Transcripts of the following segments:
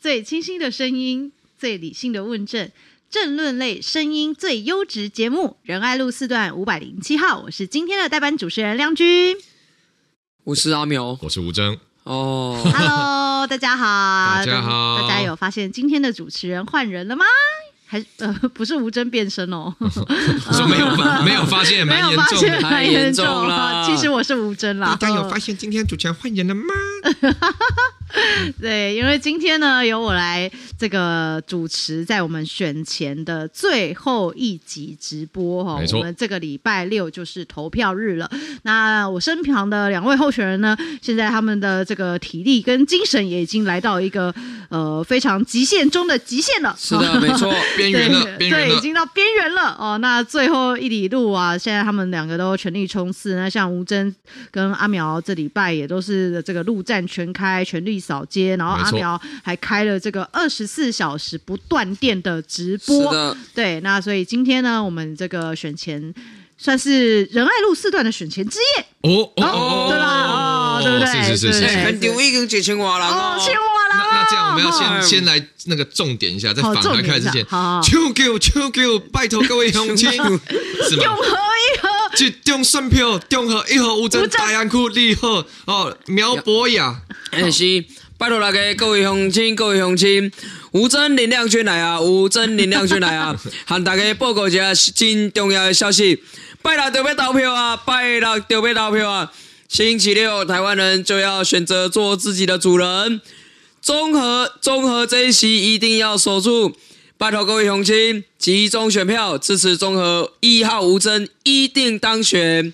最清新的声音，最理性的问政，政论类声音最优质节目，仁爱路四段五百零七号，我是今天的代班主持人梁君，我是阿苗，我是吴峥。哦，Hello，大家好，大家好，大家有发现今天的主持人换人了吗？还呃不是吴峥变身哦，说没有发没有发现，没有发现，蛮严重了。其实我是吴峥啦。大家有发现今天主持人换人了吗？对，因为今天呢，由我来这个主持，在我们选前的最后一集直播哈。没错。我们这个礼拜六就是投票日了。那我身旁的两位候选人呢，现在他们的这个体力跟精神也已经来到一个呃非常极限中的极限了。是的，没错，边缘了，边缘了，对，已经到边缘了哦。那最后一里路啊，现在他们两个都全力冲刺。那像吴峥跟阿苗这礼拜也都是这个陆战全开，全力。扫街，然后阿苗还开了这个二十四小时不断电的直播，对，那所以今天呢，我们这个选前算是仁爱路四段的选前之夜。哦哦，对吧？哦，对不对？是是是，很丢已经几千瓦了哦，青瓦了。那这样我们要先先来那个重点一下，在访谈开始之前，求求求求，拜托各位乡亲，是吗？永和一和，集中选票，中和一和吴峥大安区二号哦，苗博雅，哎是。拜托大家各位乡亲，各位乡亲，吴尊林亮君来啊！吴尊林亮君来啊！喊大家报告一下真重要的消息：拜六就要投票啊！拜六就要投票啊！星期六，台湾人就要选择做自己的主人。综合综合这一席一定要守住！拜托各位乡亲集中选票，支持中和一号吴峥一定当选。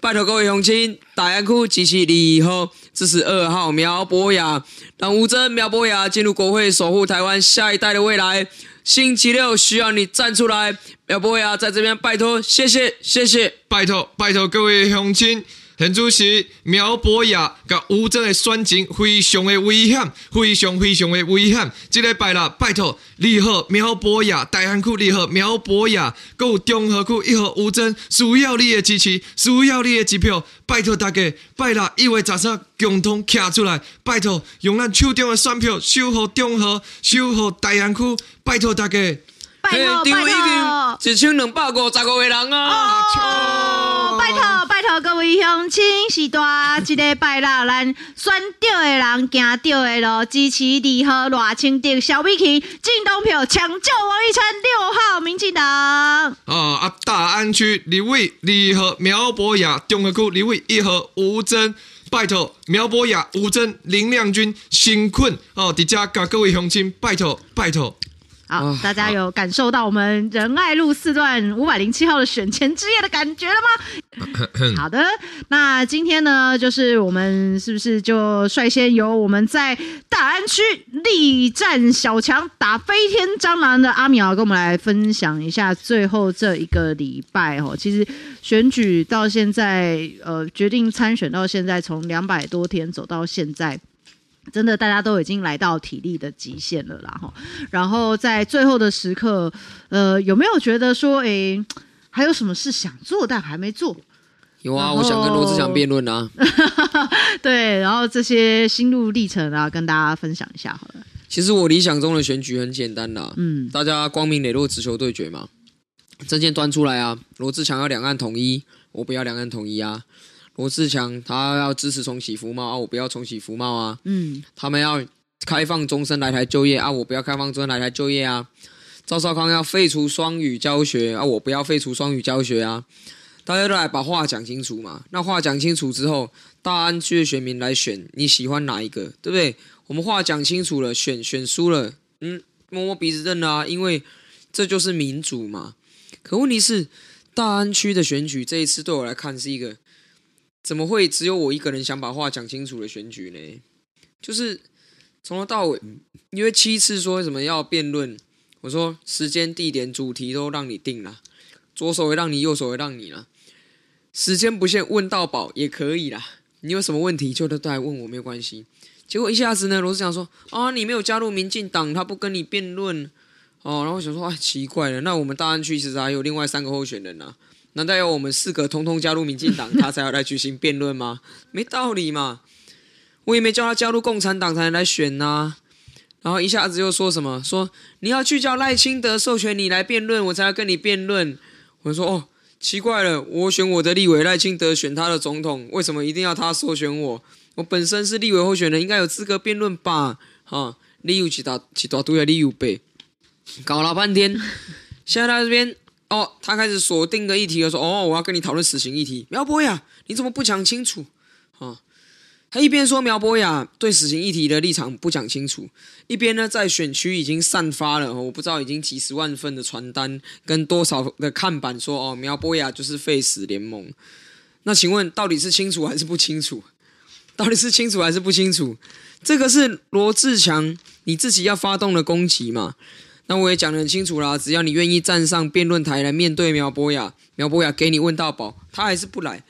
拜托各位乡亲，大安区支持二号，支持二号苗博雅，让吴峥苗博雅进入国会，守护台湾下一代的未来。星期六需要你站出来，苗博雅在这边拜托，谢谢，谢谢，拜托，拜托各位乡亲。现主席苗博雅甲吴征的选情非常的危险，非常非常的危险。这个拜六，拜托二号苗博雅，大安区二号苗博雅，还有中和区一号吴征，需要你的支持，需要你的支票。拜托大家，拜六一月十三共同站出来，拜托用咱手中的选票守护中和，守护大安区。拜托大家，拜托。拜托，一千两百五十五个人啊！拜托。各位乡亲，是大一个拜六，咱选对的人行对的路，支持二号赖清德、萧美琴，进东票抢救王一川六号民进党。啊啊！大安区立委二号苗博雅，中和区李伟一号吴峥，拜托苗博雅、吴峥、林亮君辛困哦，伫遮甲各位乡亲拜托拜托。好，大家有感受到我们仁爱路四段五百零七号的选前之夜的感觉了吗？好的，那今天呢，就是我们是不是就率先由我们在大安区力战小强打飞天蟑螂的阿苗，跟我们来分享一下最后这一个礼拜哦。其实选举到现在，呃，决定参选到现在，从两百多天走到现在。真的，大家都已经来到体力的极限了啦，哈。然后在最后的时刻，呃，有没有觉得说，哎、欸，还有什么事想做但还没做？有啊，我想跟罗志祥辩论啊。对，然后这些心路历程啊，跟大家分享一下好了。其实我理想中的选举很简单啦，嗯，大家光明磊落，直球对决嘛。证件端出来啊，罗志祥要两岸统一，我不要两岸统一啊。罗志强他要支持重启服贸啊，我不要重启服贸啊。嗯，他们要开放终身来台就业啊，我不要开放终身来台就业啊。赵少康要废除双语教学啊，我不要废除双语教学啊。大家都来把话讲清楚嘛。那话讲清楚之后，大安区的选民来选，你喜欢哪一个？对不对？我们话讲清楚了，选选输了，嗯，摸摸鼻子认了啊，因为这就是民主嘛。可问题是，大安区的选举这一次对我来看是一个。怎么会只有我一个人想把话讲清楚的选举呢？就是从头到尾，因为七次说什么要辩论，我说时间、地点、主题都让你定了，左手会让你，右手会让你了，时间不限，问到饱也可以啦。你有什么问题就都来问我，没有关系。结果一下子呢，罗志祥说啊，你没有加入民进党，他不跟你辩论哦。然后我想说啊，奇怪了，那我们大安区其实还有另外三个候选人呢。难道要我们四个通通加入民进党，他才要来举行辩论吗？没道理嘛！我也没叫他加入共产党才能来选呐、然后一下子又说什么说你要去叫赖清德授权你来辩论，我才要跟你辩论。我说哦，奇怪了，我选我的立委，赖清德选他的总统，为什么一定要他授权我？我本身是立委候选人，应该有资格辩论吧？哈，理由其他其他都要理由背，搞了半天，现在在这边哦，他开始锁定个议题，说哦，我要跟你讨论死刑议题，苗博雅，你怎么不讲清楚？啊？他一边说苗博雅对死刑议题的立场不讲清楚，一边呢在选区已经散发了我不知道已经几十万份的传单跟多少的看板说哦苗博雅就是废死联盟。那请问到底是清楚还是不清楚？到底是清楚还是不清楚？这个是罗志强你自己要发动的攻击嘛？那我也讲得很清楚啦，只要你愿意站上辩论台来面对苗博雅，苗博雅给你问到饱，他还是不来。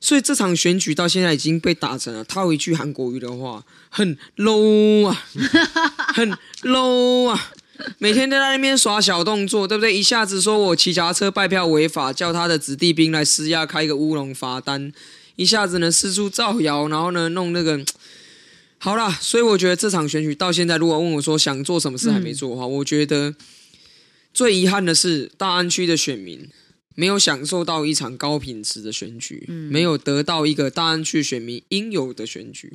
所以这场选举到现在已经被打成了，套一句韩国语的话，很 low 啊，很 low 啊，每天都在那边耍小动作，对不对？一下子说我骑脚踏车拜票违法，叫他的子弟兵来施压开一个乌龙罚单，一下子呢四处造谣，然后呢弄那个，好啦，所以我觉得这场选举到现在，如果问我说想做什么事还没做的话，嗯、我觉得最遗憾的是大安区的选民。没有享受到一场高品质的选举，没有得到一个大安区选民应有的选举，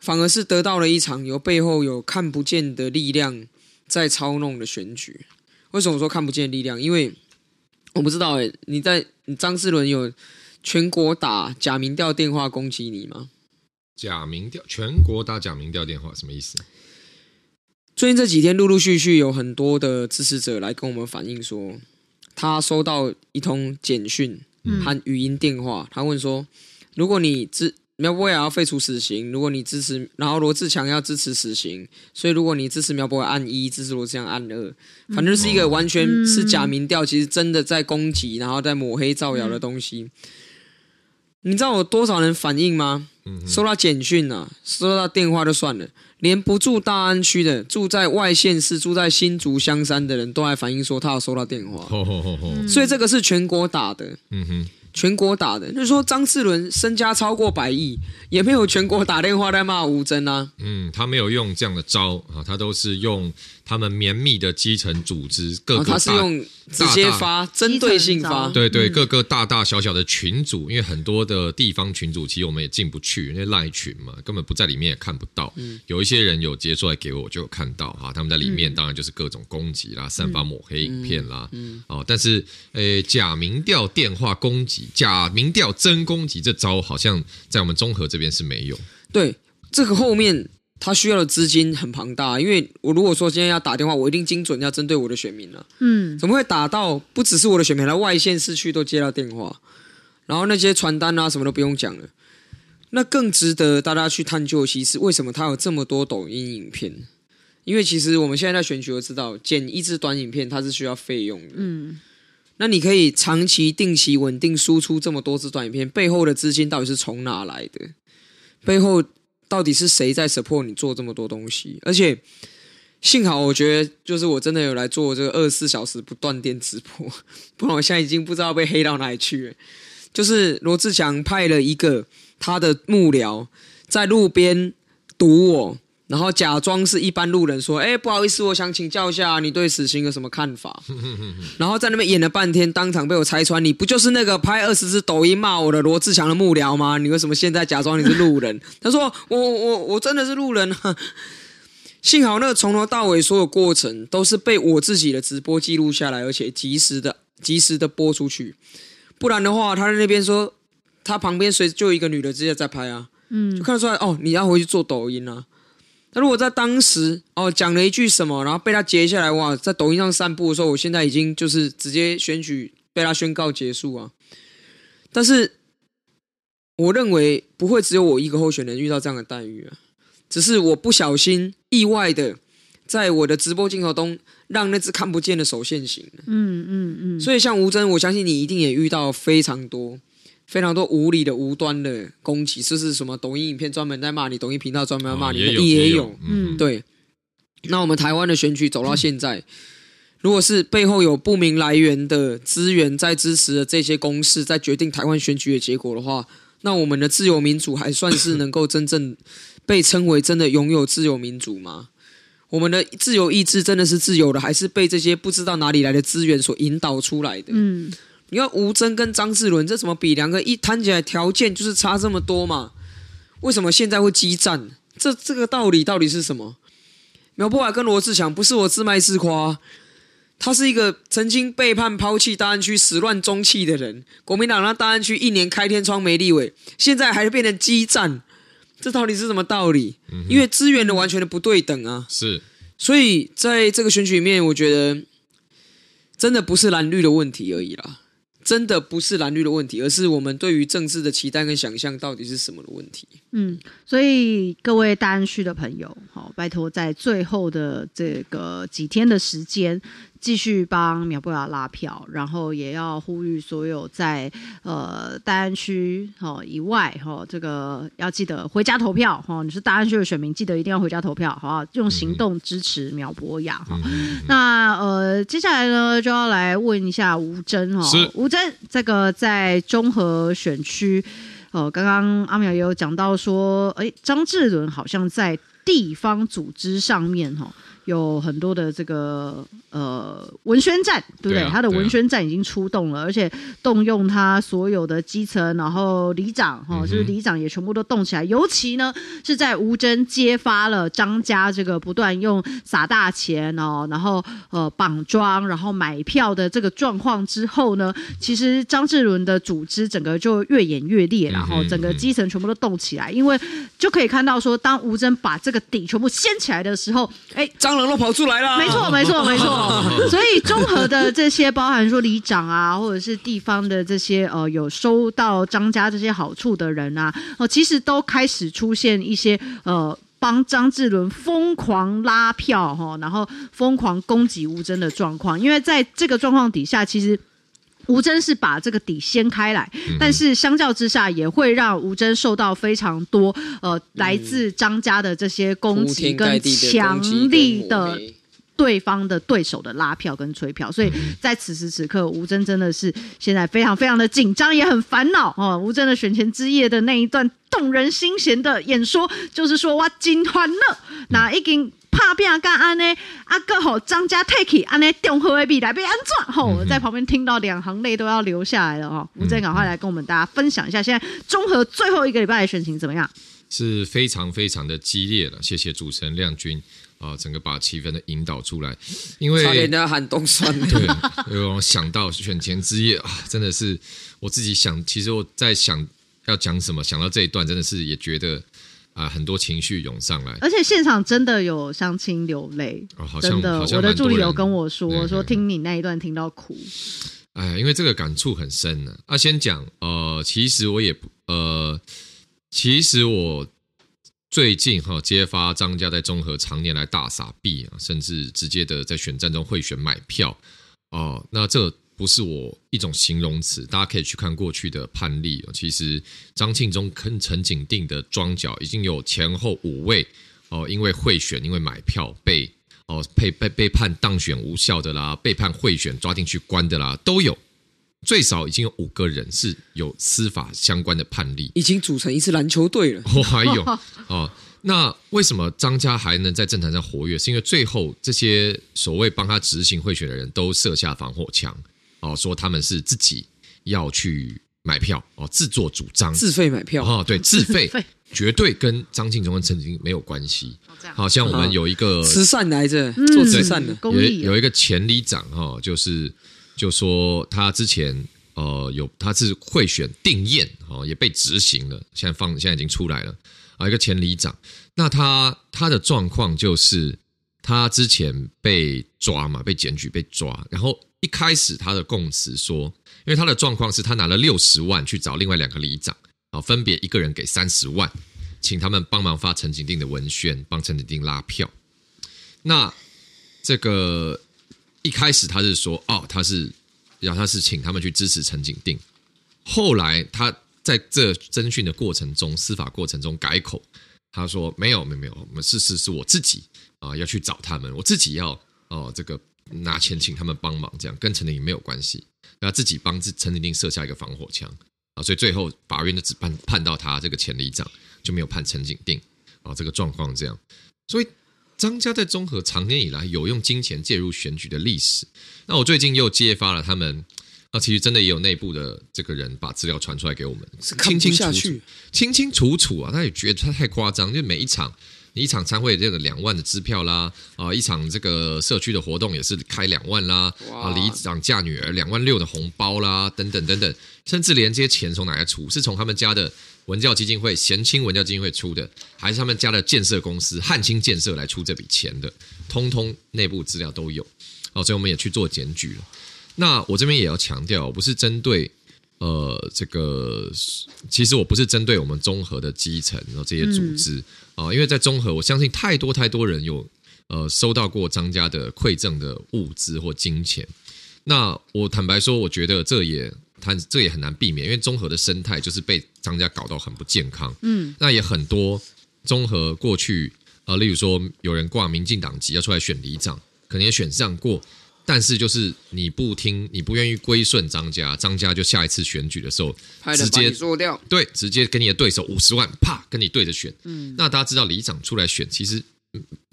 反而是得到了一场由背后有看不见的力量在操弄的选举。为什么说看不见力量？因为我不知道诶，你在你张志伦有全国打假民调电话攻击你吗？假民调，全国打假民调电话什么意思？最近这几天陆陆续续有很多的支持者来跟我们反映说。他收到一通简讯和语音电话，他问说：“如果你支苗博雅要废除死刑，如果你支持，然后罗志强要支持死刑，所以如果你支持苗博雅按一，支持罗志强按二，反正是一个完全是假民调，其实真的在攻击，然后在抹黑造谣的东西。你知道有多少人反应吗？收到简讯啊，收到电话就算了。”连不住大安区的，住在外县市、住在新竹香山的人都还反映说他有收到电话，哦哦哦、所以这个是全国打的。嗯哼。全国打的，就是说张志伦身家超过百亿，也没有全国打电话在骂吴峥啊。嗯，他没有用这样的招啊，他都是用他们绵密的基层组织，各个大、哦、他是用直接发针对性发，对对，各个大大小小的群组，因为很多的地方群组其实我们也进不去，因为赖群嘛，根本不在里面也看不到。嗯、有一些人有接出来给我，我就有看到哈，他们在里面当然就是各种攻击啦，散发抹黑影片啦，嗯嗯、哦，但是诶，假民调电话攻击。假民调真攻击这招好像在我们中和这边是没有。对，这个后面他需要的资金很庞大，因为我如果说今天要打电话，我一定精准要针对我的选民了。嗯，怎么会打到不只是我的选民，来外县市区都接到电话，然后那些传单啊什么都不用讲了。那更值得大家去探究，其实为什么他有这么多抖音影片？因为其实我们现在在选举，都知道剪一支短影片它是需要费用的。嗯。那你可以长期、定期、稳定输出这么多支短影片，背后的资金到底是从哪来的？背后到底是谁在 support 你做这么多东西？而且幸好，我觉得就是我真的有来做这个二十四小时不断电直播，不然我现在已经不知道被黑到哪里去了。就是罗志祥派了一个他的幕僚在路边堵我。然后假装是一般路人说：“哎，不好意思，我想请教一下，你对死刑有什么看法？” 然后在那边演了半天，当场被我拆穿。你不就是那个拍二十支抖音骂我的罗志祥的幕僚吗？你为什么现在假装你是路人？他说：“我我我真的是路人啊！”幸好那个从头到尾所有过程都是被我自己的直播记录下来，而且及时的及时的播出去。不然的话，他在那边说，他旁边随就一个女的直接在拍啊，嗯，就看得出来哦，你要回去做抖音啊。那如果在当时哦讲了一句什么，然后被他截下来哇，在抖音上散布的时候，我现在已经就是直接选举被他宣告结束啊。但是我认为不会只有我一个候选人遇到这样的待遇啊，只是我不小心意外的在我的直播镜头中让那只看不见的手现形。嗯嗯嗯。所以像吴峥，我相信你一定也遇到非常多。非常多无理的、无端的攻击，这是什么？抖音影片专门在骂你，抖音频道专门在骂你，也有，也有。嗯，对。那我们台湾的选举走到现在，嗯、如果是背后有不明来源的资源在支持的这些公司，在决定台湾选举的结果的话，那我们的自由民主还算是能够真正被称为真的拥有自由民主吗？我们的自由意志真的是自由的，还是被这些不知道哪里来的资源所引导出来的？嗯，你看吴征跟张志伦这怎么比？两个一摊起来条件就是差这么多嘛？为什么现在会激战？这这个道理到底是什么？苗博雅跟罗志祥不是我自卖自夸，他是一个曾经背叛、抛弃大安区、始乱终弃的人。国民党让大安区一年开天窗没立委，现在还是变成激战。这到底是什么道理？嗯、因为资源的完全的不对等啊！是，所以在这个选举里面，我觉得真的不是蓝绿的问题而已啦，真的不是蓝绿的问题，而是我们对于政治的期待跟想象到底是什么的问题。嗯，所以各位大安区的朋友，好，拜托在最后的这个几天的时间。继续帮苗博雅拉票，然后也要呼吁所有在呃大安区哦以外哈、哦，这个要记得回家投票哈、哦。你是大安区的选民，记得一定要回家投票，好不好？用行动支持苗博雅哈。那呃，接下来呢就要来问一下吴峥哦，吴峥这个在中和选区哦，刚刚阿苗也有讲到说，哎，张志伦好像在地方组织上面哈。有很多的这个呃文宣战，对不对？啊、他的文宣战已经出动了，啊、而且动用他所有的基层，然后里长哈，就是里长也全部都动起来。嗯、尤其呢是在吴征揭发了张家这个不断用撒大钱哦，然后呃绑桩，然后买票的这个状况之后呢，其实张志伦的组织整个就越演越烈，然后整个基层全部都动起来，因为就可以看到说，当吴征把这个底全部掀起来的时候，哎张。都跑出来了，没错，没错，没错。所以综合的这些，包含说里长啊，或者是地方的这些呃，有收到张家这些好处的人啊，哦，其实都开始出现一些呃，帮张志伦疯狂拉票哈，然后疯狂攻击吴真的状况。因为在这个状况底下，其实。吴峥是把这个底掀开来，但是相较之下，也会让吴峥受到非常多呃来自张家的这些攻击跟强力的对方的对手的拉票跟催票，所以在此时此刻，吴峥真的是现在非常非常的紧张，也很烦恼哦。吴峥的选前之夜的那一段动人心弦的演说，就是说哇，金欢乐，那已经。怕变啊！干安呢？阿哥吼，张家 take 安呢？中和的未来被安怎？吼，我在旁边听到两行泪都要流下来了哈。吴正赶快来跟我们大家分享一下，现在中和最后一个礼拜的选情怎么样？是非常非常的激烈了。谢谢主持人亮君啊，整个把气氛的引导出来。因为差点要喊冻蒜。对，因为我想到选前之夜啊，真的是我自己想，其实我在想要讲什么，想到这一段，真的是也觉得。啊，很多情绪涌上来，而且现场真的有相亲流泪，哦，好像真的，我的助理有跟我说，说听你那一段听到哭。哎，因为这个感触很深呢。啊，先讲，呃，其实我也不，呃，其实我最近哈揭发张家在综合常年来大傻币啊，甚至直接的在选战中贿选买票哦，那这。不是我一种形容词，大家可以去看过去的判例。其实张庆忠跟陈景定的庄脚已经有前后五位哦，因为贿选、因为买票被哦被被被判当选无效的啦，被判贿选抓进去关的啦，都有。最少已经有五个人是有司法相关的判例，已经组成一支篮球队了。哦还有 哦，那为什么张家还能在政坛上活跃？是因为最后这些所谓帮他执行贿选的人都设下防火墙。哦，说他们是自己要去买票哦，自作主张，自费买票哦，对，自费，绝对跟张庆忠跟陈景定没有关系。好像我们有一个慈善来着，做慈善的，有有一个前里长哈，就是就说他之前呃有他是贿选定谳哦，也被执行了，现在放现在已经出来了啊，一个前里长，那他他的状况就是他之前被抓嘛，被检举被抓，然后。一开始他的供词说，因为他的状况是他拿了六十万去找另外两个里长啊，分别一个人给三十万，请他们帮忙发陈景定的文宣，帮陈景定拉票。那这个一开始他是说，哦，他是要他是请他们去支持陈景定。后来他在这侦讯的过程中，司法过程中改口，他说没有没有没有，我们事实是我自己啊要去找他们，我自己要哦这个。拿钱请他们帮忙，这样跟陈景定没有关系，他自己帮陈景定设下一个防火墙啊，所以最后法院就只判判到他这个前里长，就没有判陈景定啊，这个状况这样，所以张家在中和长年以来有用金钱介入选举的历史。那我最近又揭发了他们，那，其实真的也有内部的这个人把资料传出来给我们，清清楚楚，清清楚楚啊！他也觉得他太夸张，就每一场。一场参会这个两万的支票啦，啊，一场这个社区的活动也是开两万啦，啊，里长嫁女儿两万六的红包啦，等等等等，甚至连这些钱从哪来出，是从他们家的文教基金会贤青文教基金会出的，还是他们家的建设公司汉青建设来出这笔钱的，通通内部资料都有，哦，所以我们也去做检举了。那我这边也要强调，我不是针对。呃，这个其实我不是针对我们综合的基层然后这些组织啊、嗯呃，因为在综合，我相信太多太多人有呃收到过张家的馈赠的物资或金钱。那我坦白说，我觉得这也他这也很难避免，因为综合的生态就是被张家搞到很不健康。嗯，那也很多综合过去啊、呃，例如说有人挂民进党籍要出来选里长，可能也选上过。但是就是你不听，你不愿意归顺张家，张家就下一次选举的时候直接做掉，对，直接跟你的对手五十万，啪，跟你对着选。嗯，那大家知道里长出来选，其实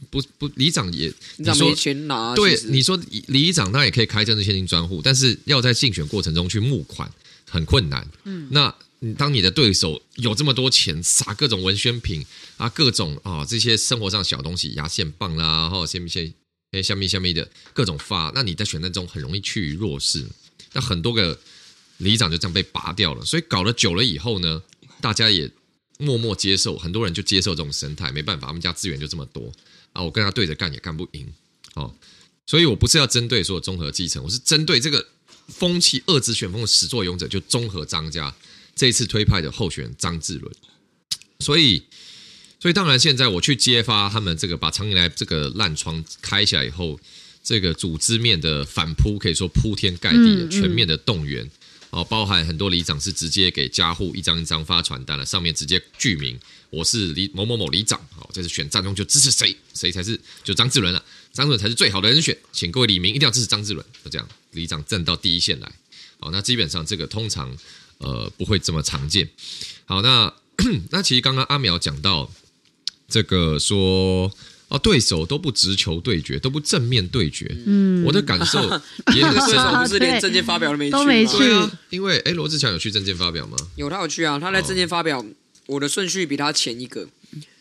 不不，里长也你说没钱拿，对，你说里长他也可以开政治现金专户，但是要在竞选过程中去募款很困难。嗯，那当你的对手有这么多钱，撒各种文宣品啊，各种啊这些生活上小东西，牙线棒啦，然后先先。下面下面的各种发，那你在选战中很容易趋于弱势，那很多个里长就这样被拔掉了，所以搞了久了以后呢，大家也默默接受，很多人就接受这种生态，没办法，他们家资源就这么多啊，我跟他对着干也干不赢哦，所以我不是要针对说综合继承，我是针对这个风气恶质选风的始作俑者，就综合张家这一次推派的候选人张志伦，所以。所以当然，现在我去揭发他们这个把长年来这个烂疮开起来以后，这个组织面的反扑可以说铺天盖地的全面的动员哦，包含很多里长是直接给家户一张一张发传单了，上面直接具名我是里某某某里长，好，这次选战中就支持谁，谁才是就张志伦了，张志伦才是最好的人选，请各位里民一定要支持张志伦，就这样，里长站到第一线来，好，那基本上这个通常呃不会这么常见，好，那 那其实刚刚阿苗讲到。这个说啊，对手都不直球对决，都不正面对决。嗯，我的感受 也很深，不是连证件发表都没去都没去。因为哎，罗志强有去证件发表吗？有，他有去啊。他在证件发表，哦、我的顺序比他前一个，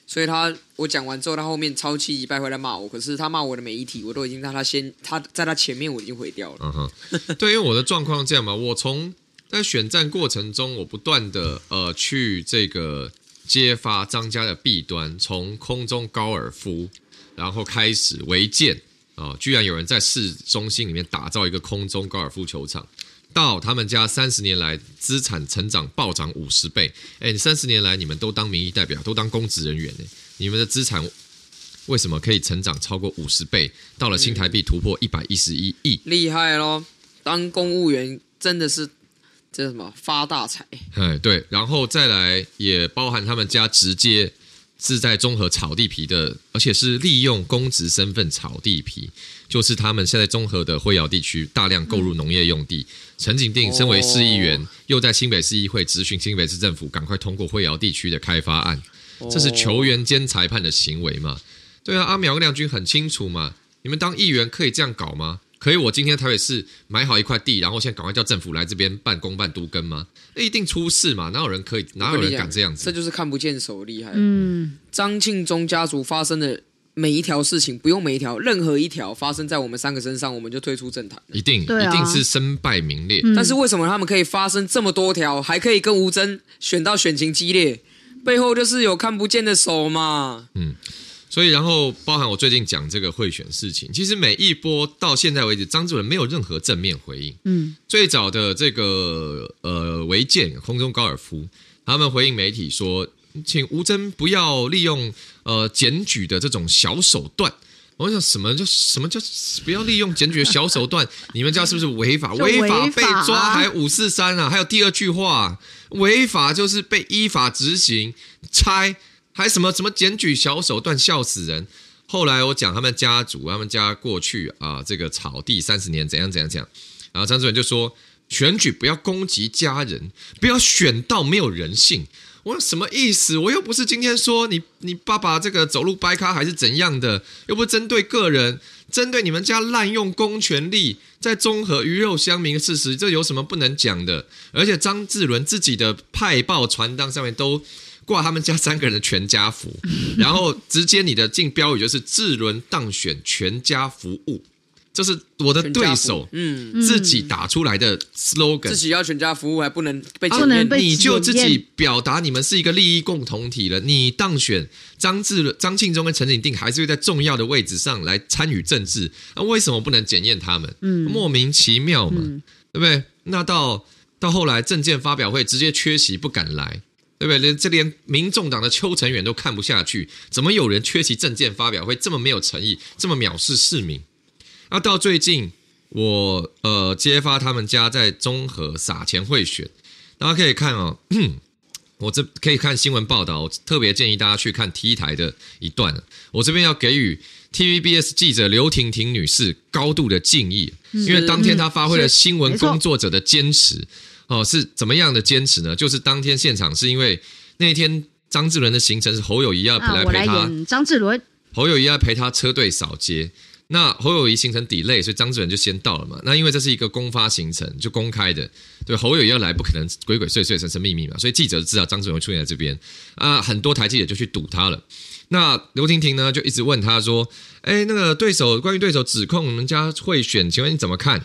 所以他我讲完之后，他后面超期一拜回来骂我。可是他骂我的每一题，我都已经让他先他在他前面我已经毁掉了。嗯哼，对，因为我的状况这样嘛，我从在选战过程中，我不断的呃去这个。揭发张家的弊端，从空中高尔夫，然后开始违建啊，居然有人在市中心里面打造一个空中高尔夫球场，到他们家三十年来资产成长暴涨五十倍。哎，你三十年来你们都当民意代表，都当公职人员呢，你们的资产为什么可以成长超过五十倍？到了新台币突破一百一十一亿，厉害咯，当公务员真的是。这是什么发大财？哎，对，然后再来也包含他们家直接是在综合炒地皮的，而且是利用公职身份炒地皮，就是他们现在综合的灰窑地区大量购入农业用地。陈、嗯、景定身为市议员，哦、又在新北市议会咨询新北市政府，赶快通过灰窑地区的开发案，这是球员兼裁判的行为嘛？对啊，阿苗跟亮君很清楚嘛，你们当议员可以这样搞吗？可以，我今天台北市买好一块地，然后现在赶快叫政府来这边办公办都更吗？那一定出事嘛！哪有人可以？哪有人敢这样子？这就是看不见手厉害。嗯，张庆忠家族发生的每一条事情，不用每一条，任何一条发生在我们三个身上，我们就退出政坛。一定，啊、一定是身败名裂。但是为什么他们可以发生这么多条，还可以跟吴峥选到选情激烈？背后就是有看不见的手嘛。嗯。所以，然后包含我最近讲这个贿选事情，其实每一波到现在为止，张志文没有任何正面回应。嗯，最早的这个呃违建空中高尔夫，他们回应媒体说，请吴征不要利用呃检举的这种小手段。我想什么叫什么叫不要利用检举的小手段？你们家是不是违法？违法被抓还五四三啊？还有第二句话，违法就是被依法执行拆。还什么什么检举小手段，笑死人！后来我讲他们家族，他们家过去啊，这个草地三十年怎样怎样怎样，然后张志伦就说，选举不要攻击家人，不要选到没有人性。我说什么意思？我又不是今天说你你爸爸这个走路掰咖还是怎样的，又不是针对个人，针对你们家滥用公权力，在综合鱼肉乡民的事实，这有什么不能讲的？而且张志伦自己的派报传单上面都挂他们家三个人的全家福，然后直接你的竞标语就是智伦当选全家服务。这是我的对手，嗯，自己打出来的 slogan，自己要全家服务还不能被不能被你就自己表达你们是一个利益共同体了。你当选张志张庆忠跟陈景定还是会在重要的位置上来参与政治，那为什么不能检验他们？嗯，莫名其妙嘛，嗯、对不对？那到到后来证件发表会直接缺席不敢来，对不对？连这连民众党的邱成远都看不下去，怎么有人缺席政见发表会这么没有诚意，这么藐视市民？那到最近，我呃揭发他们家在中和撒钱贿选，大家可以看哦，我这可以看新闻报道，我特别建议大家去看 T 台的一段。我这边要给予 TVBS 记者刘婷婷女士高度的敬意，因为当天她发挥了新闻工作者的坚持哦，是怎么样的坚持呢？就是当天现场是因为那一天张志伦的行程是侯友谊要来陪他，张志伦侯友谊要陪他车队扫街。那侯友谊行程 delay，所以张志伦就先到了嘛。那因为这是一个公发行程，就公开的，对侯友谊要来，不可能鬼鬼祟祟、神神秘秘嘛。所以记者知道张志伦会出现在这边啊，很多台记者就去堵他了。那刘婷婷呢，就一直问他说：“哎，那个对手，关于对手指控我们家贿选，请问你怎么看？”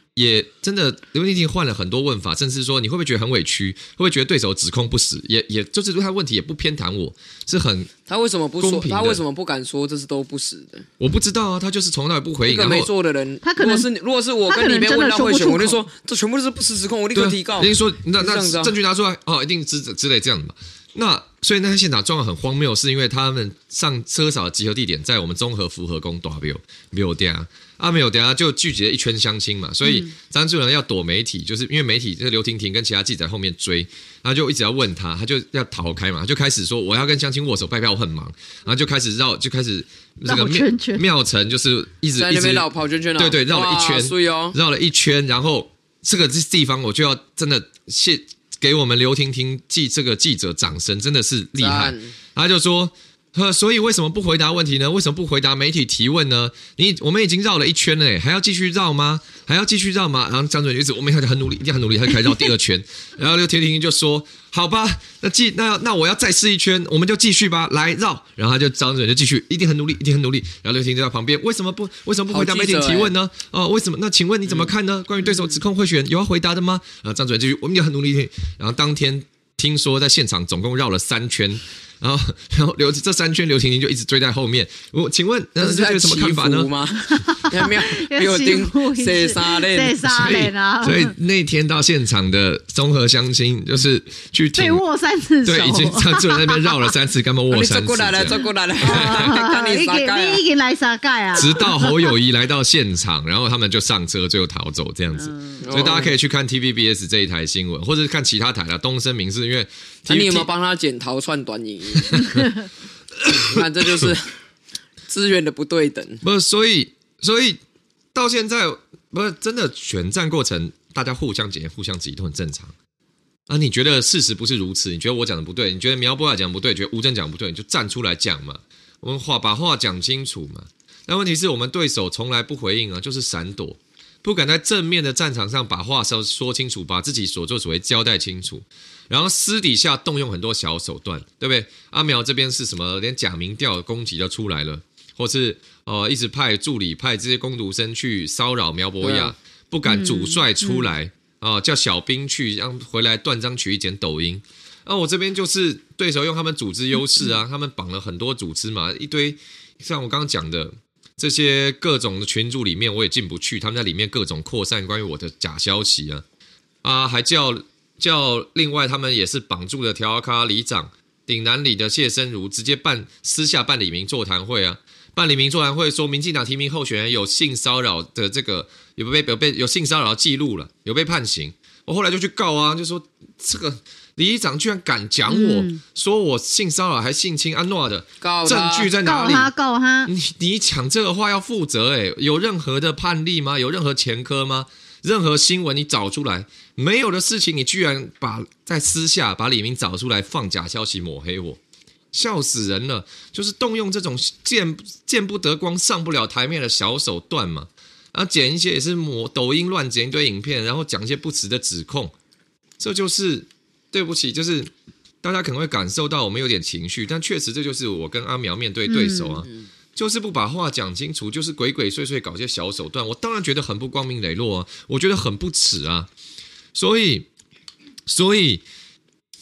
也真的，刘婷婷换了很多问法，甚至说你会不会觉得很委屈？会不会觉得对手指控不实？也也就是说他问题也不偏袒我，是很他为什么不说？他为什么不敢说这是都不实的？我不知道啊，他就是从来不回应。一个没做的人，他可能是如果是我跟里面问到会选，我就说这全部都是不实指控，我立刻提告。您说那那证据拿出来哦，一定之之类这样的嘛？那所以那天现场状况很荒谬，是因为他们上车少的集合地点在我们综合复合宫 W 没有店。阿没有，等下就聚集了一圈相亲嘛，所以张志伦要躲媒体，就是因为媒体这个刘婷婷跟其他记者后面追，然后就一直要问他，他就要逃开嘛，就开始说我要跟相亲握手拜票，我很忙，然后就开始绕，就开始这个庙庙城就是一直一直绕跑圈圈，对对，绕了一圈，绕了一圈，然后这个地方我就要真的谢给我们刘婷婷记这个记者掌声，真的是厉害，他就说。所以为什么不回答问题呢？为什么不回答媒体提问呢？你我们已经绕了一圈了，还要继续绕吗？还要继续绕吗？然后张主任就一直我们要很努力，一定很努力，他就开始绕第二圈。然后刘婷婷就说：“好吧，那继那那我要再试一圈，我们就继续吧，来绕。”然后他就张主任就继续，一定很努力，一定很努力。然后刘婷婷就在旁边，为什么不为什么不回答媒体提问呢？哦，为什么？那请问你怎么看呢？关于对手指控贿选有要回答的吗？啊，张主任继续，我们要很努力。然后当天听说在现场总共绕了三圈。然后，然后刘这三圈，刘婷婷就一直追在后面。我请问，那是有什么看法呢？没有，没有盯谁杀嘞？谁杀嘞？所以那天到现场的综合相亲，就是去被握三次手，对，已经在那边绕了三次，干嘛握三次？过来了，走过来了，你给你给来啥盖啊？直到侯友宜来到现场，然后他们就上车，最后逃走这样子。所以大家可以去看 TVBS 这一台新闻，或者是看其他台的东森民视，因为你有没有帮他剪桃串短影音？你看，这就是资源的不对等。不是，所以，所以到现在，不是真的选战过程，大家互相检验、互相质疑都很正常啊。你觉得事实不是如此？你觉得我讲的不对？你觉得苗博雅讲的不对？觉得吴峥讲的不对？你就站出来讲嘛。我们话把话讲清楚嘛。但问题是我们对手从来不回应啊，就是闪躲。不敢在正面的战场上把话说说清楚，把自己所作所为交代清楚，然后私底下动用很多小手段，对不对？阿苗这边是什么？连假民调攻击都出来了，或是呃一直派助理派这些工读生去骚扰苗博雅，不敢主帅出来啊、嗯呃，叫小兵去让回来断章取义剪抖音。那、啊、我这边就是对手用他们组织优势啊，他们绑了很多组织嘛，一堆像我刚刚讲的。这些各种的群组里面，我也进不去。他们在里面各种扩散关于我的假消息啊啊，还叫叫另外他们也是绑住的调咖里长顶南里的谢生如，直接办私下办李明座谈会啊，办李明座谈会说民进党提名候选人有性骚扰的这个有被有被有性骚扰记录了，有被判刑我后来就去告啊，就说这个里长居然敢讲我、嗯、说我性骚扰还性侵安诺的，证据在哪里？告他，告他！你你讲这个话要负责哎、欸，有任何的判例吗？有任何前科吗？任何新闻你找出来没有的事情，你居然把在私下把李明找出来放假消息抹黑我，笑死人了！就是动用这种见见不得光、上不了台面的小手段嘛。啊，剪一些也是抹抖音乱剪一堆影片，然后讲一些不实的指控，这就是对不起，就是大家可能会感受到我们有点情绪，但确实这就是我跟阿苗面对对手啊。嗯就是不把话讲清楚，就是鬼鬼祟祟搞些小手段，我当然觉得很不光明磊落啊，我觉得很不耻啊。所以，所以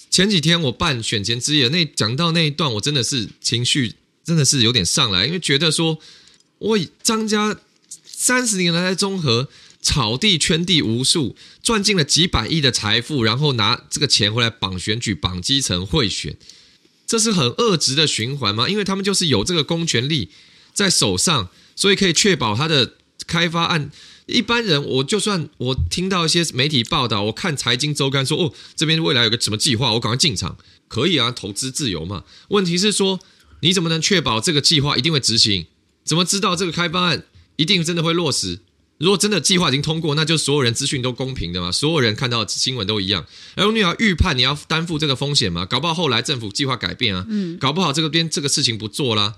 前几天我办选前之夜那讲到那一段，我真的是情绪真的是有点上来，因为觉得说，我张家三十年来在中和草地圈地无数，赚进了几百亿的财富，然后拿这个钱回来绑选举、绑基层贿选。这是很恶质的循环吗？因为他们就是有这个公权力在手上，所以可以确保他的开发案。一般人，我就算我听到一些媒体报道，我看财经周刊说，哦，这边未来有个什么计划，我赶快进场，可以啊，投资自由嘛。问题是说，你怎么能确保这个计划一定会执行？怎么知道这个开发案一定真的会落实？如果真的计划已经通过，那就所有人资讯都公平的嘛，所有人看到新闻都一样。然后你要预判，你要担负这个风险嘛？搞不好后来政府计划改变啊，嗯，搞不好这个边这个事情不做啦，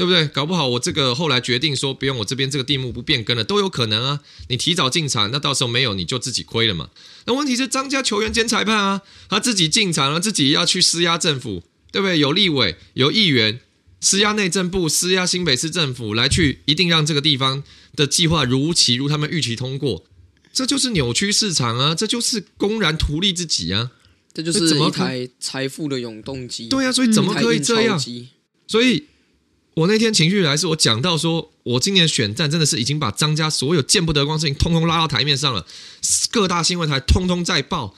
对不对？搞不好我这个后来决定说不用，我这边这个地目不变更了，都有可能啊。你提早进场，那到时候没有你就自己亏了嘛。那问题是张家球员兼裁判啊，他自己进场了，自己要去施压政府，对不对？有立委，有议员。施压内政部，施压新北市政府，来去一定让这个地方的计划如期如他们预期通过，这就是扭曲市场啊！这就是公然图利自己啊！这就是一台财富的永动机。对啊，所以怎么可以这样？所以我那天情绪来，是我讲到说，我今年选战真的是已经把张家所有见不得光事情通通拉到台面上了，各大新闻台通通在报，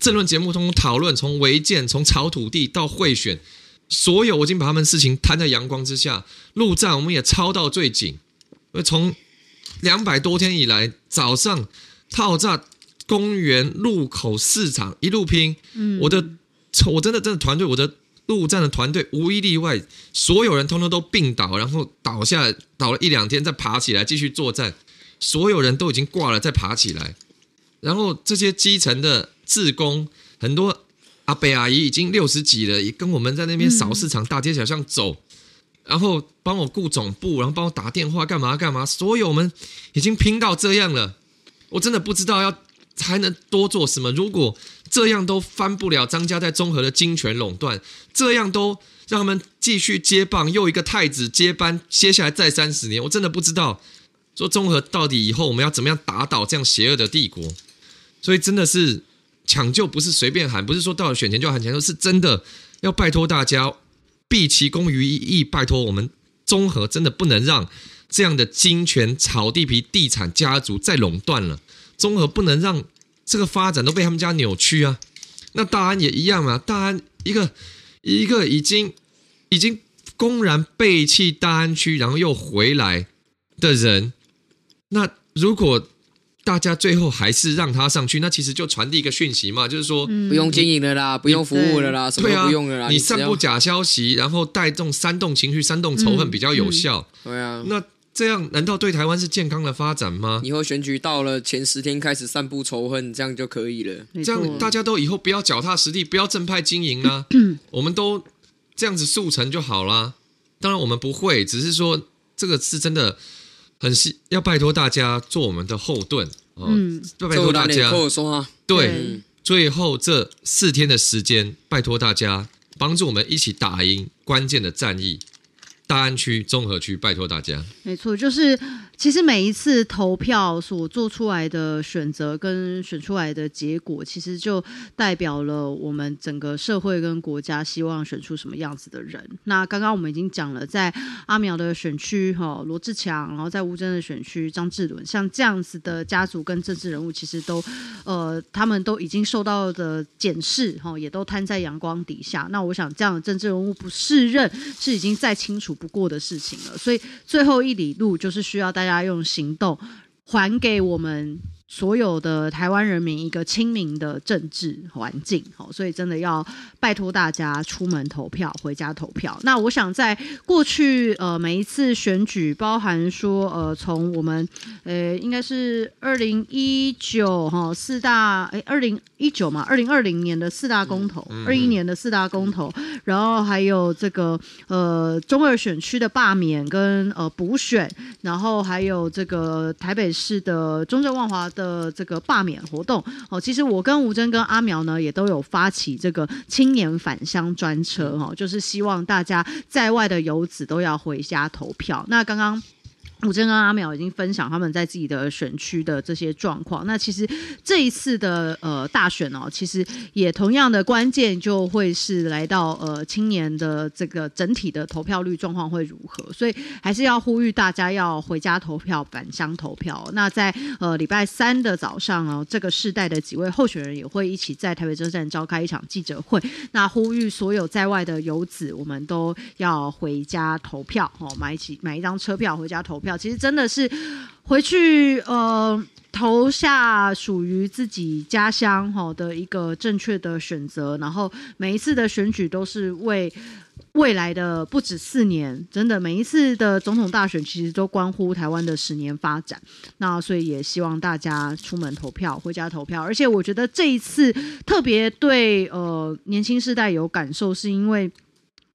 政论节目通通讨论，从违建，从炒土地到贿选。所有我已经把他们事情摊在阳光之下，路战我们也抄到最紧。从两百多天以来，早上套炸公园、路口、市场一路拼。嗯，我的我真的真的团队，我的陆战的团队无一例外，所有人通通都病倒，然后倒下，倒了一两天再爬起来继续作战。所有人都已经挂了，再爬起来。然后这些基层的志工很多。阿伯阿姨已经六十几了，也跟我们在那边扫市场、大街小巷走，然后帮我顾总部，然后帮我打电话干嘛干嘛。所有我们已经拼到这样了，我真的不知道要还能多做什么。如果这样都翻不了张家在中和的金权垄断，这样都让他们继续接棒，又一个太子接班，接下来再三十年，我真的不知道说中和到底以后我们要怎么样打倒这样邪恶的帝国。所以真的是。抢救不是随便喊，不是说到了选前就喊抢救，是真的要拜托大家，毕其功于一役，拜托我们中和真的不能让这样的金权炒地皮地产家族再垄断了，中和不能让这个发展都被他们家扭曲啊。那大安也一样啊，大安一个一个已经已经公然背弃大安区，然后又回来的人，那如果。大家最后还是让他上去，那其实就传递一个讯息嘛，就是说、嗯、不用经营了啦，不用服务了啦，什么都不用了啦。你散布假消息，然后带动煽动情绪、煽动仇恨比较有效。嗯嗯、对啊，那这样难道对台湾是健康的发展吗？以后选举到了前十天开始散布仇恨，这样就可以了。这样大家都以后不要脚踏实地，不要正派经营啦，我们都这样子速成就好啦。当然我们不会，只是说这个是真的。很希要拜托大家做我们的后盾，嗯，拜托大家，对，嗯、最后这四天的时间，拜托大家帮助我们一起打赢关键的战役。大安区、综合区，拜托大家。没错，就是其实每一次投票所做出来的选择跟选出来的结果，其实就代表了我们整个社会跟国家希望选出什么样子的人。那刚刚我们已经讲了，在阿苗的选区哈，罗志强，然后在吴峥的选区张志伦，像这样子的家族跟政治人物，其实都呃，他们都已经受到的检视哈，也都摊在阳光底下。那我想，这样的政治人物不适任，是已经再清楚不过的事情了，所以最后一里路就是需要大家用行动还给我们所有的台湾人民一个亲民的政治环境。好，所以真的要拜托大家出门投票，回家投票。那我想在过去呃每一次选举，包含说呃从我们呃应该是二零一九哈四大哎二零一九嘛，二零二零年的四大公投，二一年的四大公投，然后还有这个呃中二选区的罢免跟呃补选，然后还有这个台北市的中正万华的。的这个罢免活动哦，其实我跟吴峥跟阿苗呢也都有发起这个青年返乡专车哦，就是希望大家在外的游子都要回家投票。那刚刚。吴峥跟阿淼已经分享他们在自己的选区的这些状况。那其实这一次的呃大选哦，其实也同样的关键就会是来到呃青年的这个整体的投票率状况会如何。所以还是要呼吁大家要回家投票，返乡投票。那在呃礼拜三的早上哦，这个世代的几位候选人也会一起在台北车站召开一场记者会。那呼吁所有在外的游子，我们都要回家投票哦，买起买一张车票回家投票。其实真的是回去呃投下属于自己家乡哈的一个正确的选择，然后每一次的选举都是为未来的不止四年，真的每一次的总统大选其实都关乎台湾的十年发展。那所以也希望大家出门投票，回家投票。而且我觉得这一次特别对呃年轻世代有感受，是因为。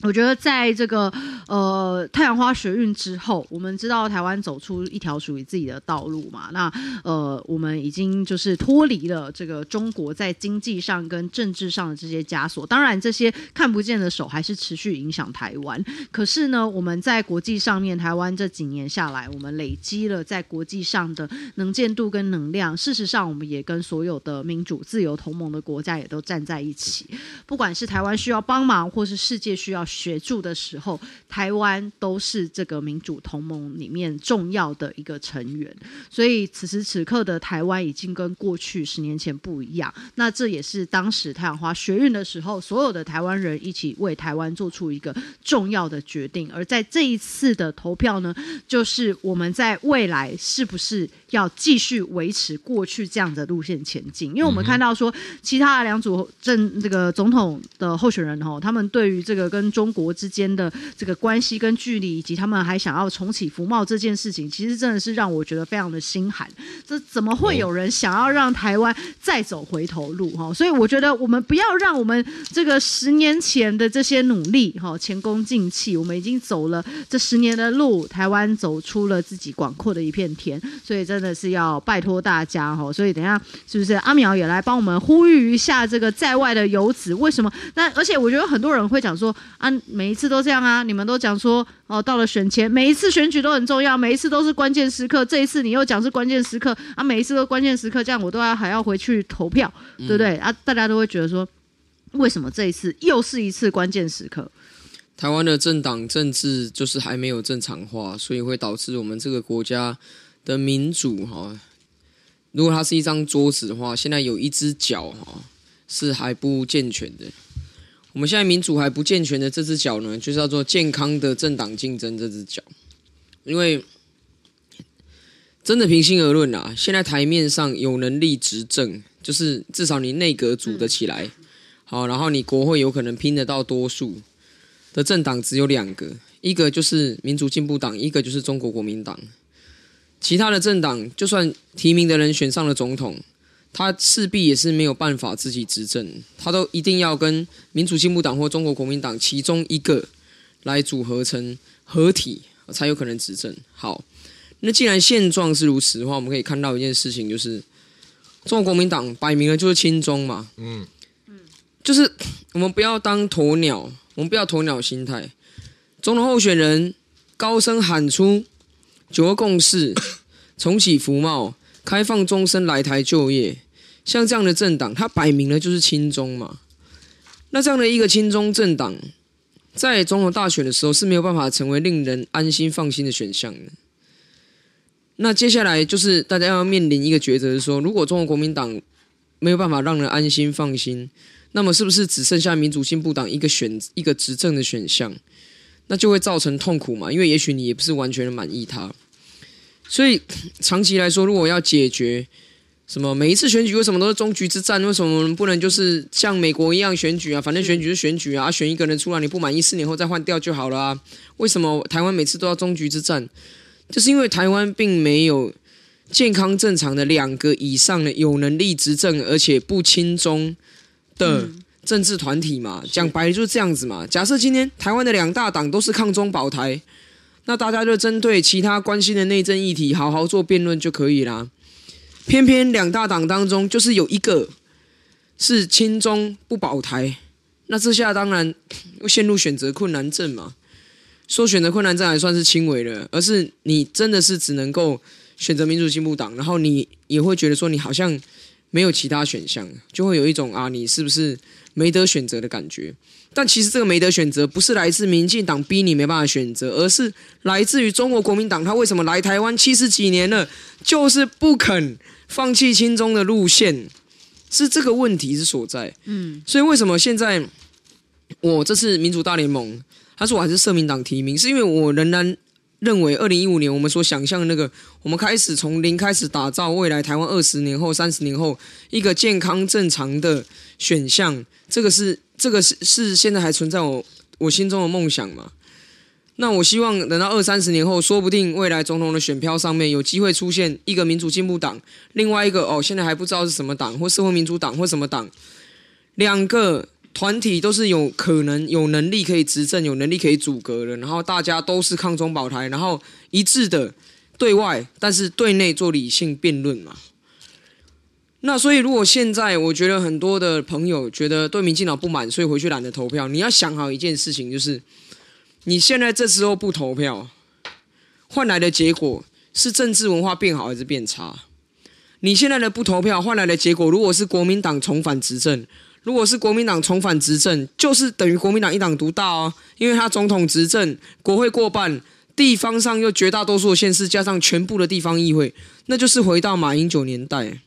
我觉得在这个呃太阳花学运之后，我们知道台湾走出一条属于自己的道路嘛。那呃，我们已经就是脱离了这个中国在经济上跟政治上的这些枷锁。当然，这些看不见的手还是持续影响台湾。可是呢，我们在国际上面，台湾这几年下来，我们累积了在国际上的能见度跟能量。事实上，我们也跟所有的民主自由同盟的国家也都站在一起。不管是台湾需要帮忙，或是世界需要。协助的时候，台湾都是这个民主同盟里面重要的一个成员，所以此时此刻的台湾已经跟过去十年前不一样。那这也是当时太阳花学运的时候，所有的台湾人一起为台湾做出一个重要的决定。而在这一次的投票呢，就是我们在未来是不是要继续维持过去这样的路线前进？因为我们看到说，其他的两组政这个总统的候选人哈，他们对于这个跟中国之间的这个关系跟距离，以及他们还想要重启服贸这件事情，其实真的是让我觉得非常的心寒。这怎么会有人想要让台湾再走回头路哈？所以我觉得我们不要让我们这个十年前的这些努力哈前功尽弃。我们已经走了这十年的路，台湾走出了自己广阔的一片天。所以真的是要拜托大家哈。所以等一下是不是阿苗也来帮我们呼吁一下这个在外的游子？为什么？那而且我觉得很多人会讲说啊。每一次都这样啊！你们都讲说哦，到了选前，每一次选举都很重要，每一次都是关键时刻。这一次你又讲是关键时刻啊，每一次都关键时刻，这样我都要还要回去投票，对不对啊？大家都会觉得说，为什么这一次又是一次关键时刻？台湾的政党政治就是还没有正常化，所以会导致我们这个国家的民主哈，如果它是一张桌子的话，现在有一只脚哈是还不健全的。我们现在民主还不健全的这只脚呢，就是叫做健康的政党竞争这只脚。因为真的平心而论啊，现在台面上有能力执政，就是至少你内阁组得起来，好，然后你国会有可能拼得到多数的政党只有两个，一个就是民主进步党，一个就是中国国民党。其他的政党就算提名的人选上了总统。他势必也是没有办法自己执政，他都一定要跟民主进步党或中国国民党其中一个来组合成合体，才有可能执政。好，那既然现状是如此的话，我们可以看到一件事情，就是中国国民党摆明了就是亲中嘛，嗯嗯，就是我们不要当鸵鸟，我们不要鸵鸟心态。总统候选人高声喊出九二共识，重启服贸。开放终身来台就业，像这样的政党，它摆明了就是亲中嘛。那这样的一个亲中政党，在总统大选的时候是没有办法成为令人安心放心的选项的。那接下来就是大家要面临一个抉择，是说，如果中国国民党没有办法让人安心放心，那么是不是只剩下民主进步党一个选一个执政的选项？那就会造成痛苦嘛，因为也许你也不是完全的满意他。所以长期来说，如果要解决什么每一次选举为什么都是终局之战？为什么不能就是像美国一样选举啊？反正选举是选举啊，选一个人出来你不满意，四年后再换掉就好了啊？为什么台湾每次都要终局之战？就是因为台湾并没有健康正常的两个以上的有能力执政而且不亲中的政治团体嘛。讲白了就是这样子嘛。假设今天台湾的两大党都是抗中保台，那大家就针对其他关心的内政议题好好做辩论就可以啦。偏偏两大党当中，就是有一个是亲中不保台，那这下当然 又陷入选择困难症嘛。说选择困难症还算是轻微的，而是你真的是只能够选择民主进步党，然后你也会觉得说你好像没有其他选项，就会有一种啊，你是不是没得选择的感觉。但其实这个没得选择，不是来自民进党逼你没办法选择，而是来自于中国国民党，他为什么来台湾七十几年了，就是不肯。放弃亲中的路线，是这个问题之所在。嗯，所以为什么现在我这次民主大联盟，他说我还是社民党提名，是因为我仍然认为，二零一五年我们所想象的那个，我们开始从零开始打造未来台湾二十年后、三十年后一个健康正常的选项，这个是这个是是现在还存在我我心中的梦想嘛。那我希望等到二三十年后，说不定未来总统的选票上面有机会出现一个民主进步党，另外一个哦，现在还不知道是什么党，或社会民主党或什么党，两个团体都是有可能有能力可以执政，有能力可以组阁的，然后大家都是抗中保台，然后一致的对外，但是对内做理性辩论嘛。那所以如果现在我觉得很多的朋友觉得对民进党不满，所以回去懒得投票，你要想好一件事情，就是。你现在这时候不投票，换来的结果是政治文化变好还是变差？你现在的不投票换来的结果，如果是国民党重返执政，如果是国民党重返执政，就是等于国民党一党独大哦，因为他总统执政，国会过半，地方上又绝大多数的县市，加上全部的地方议会，那就是回到马英九年代。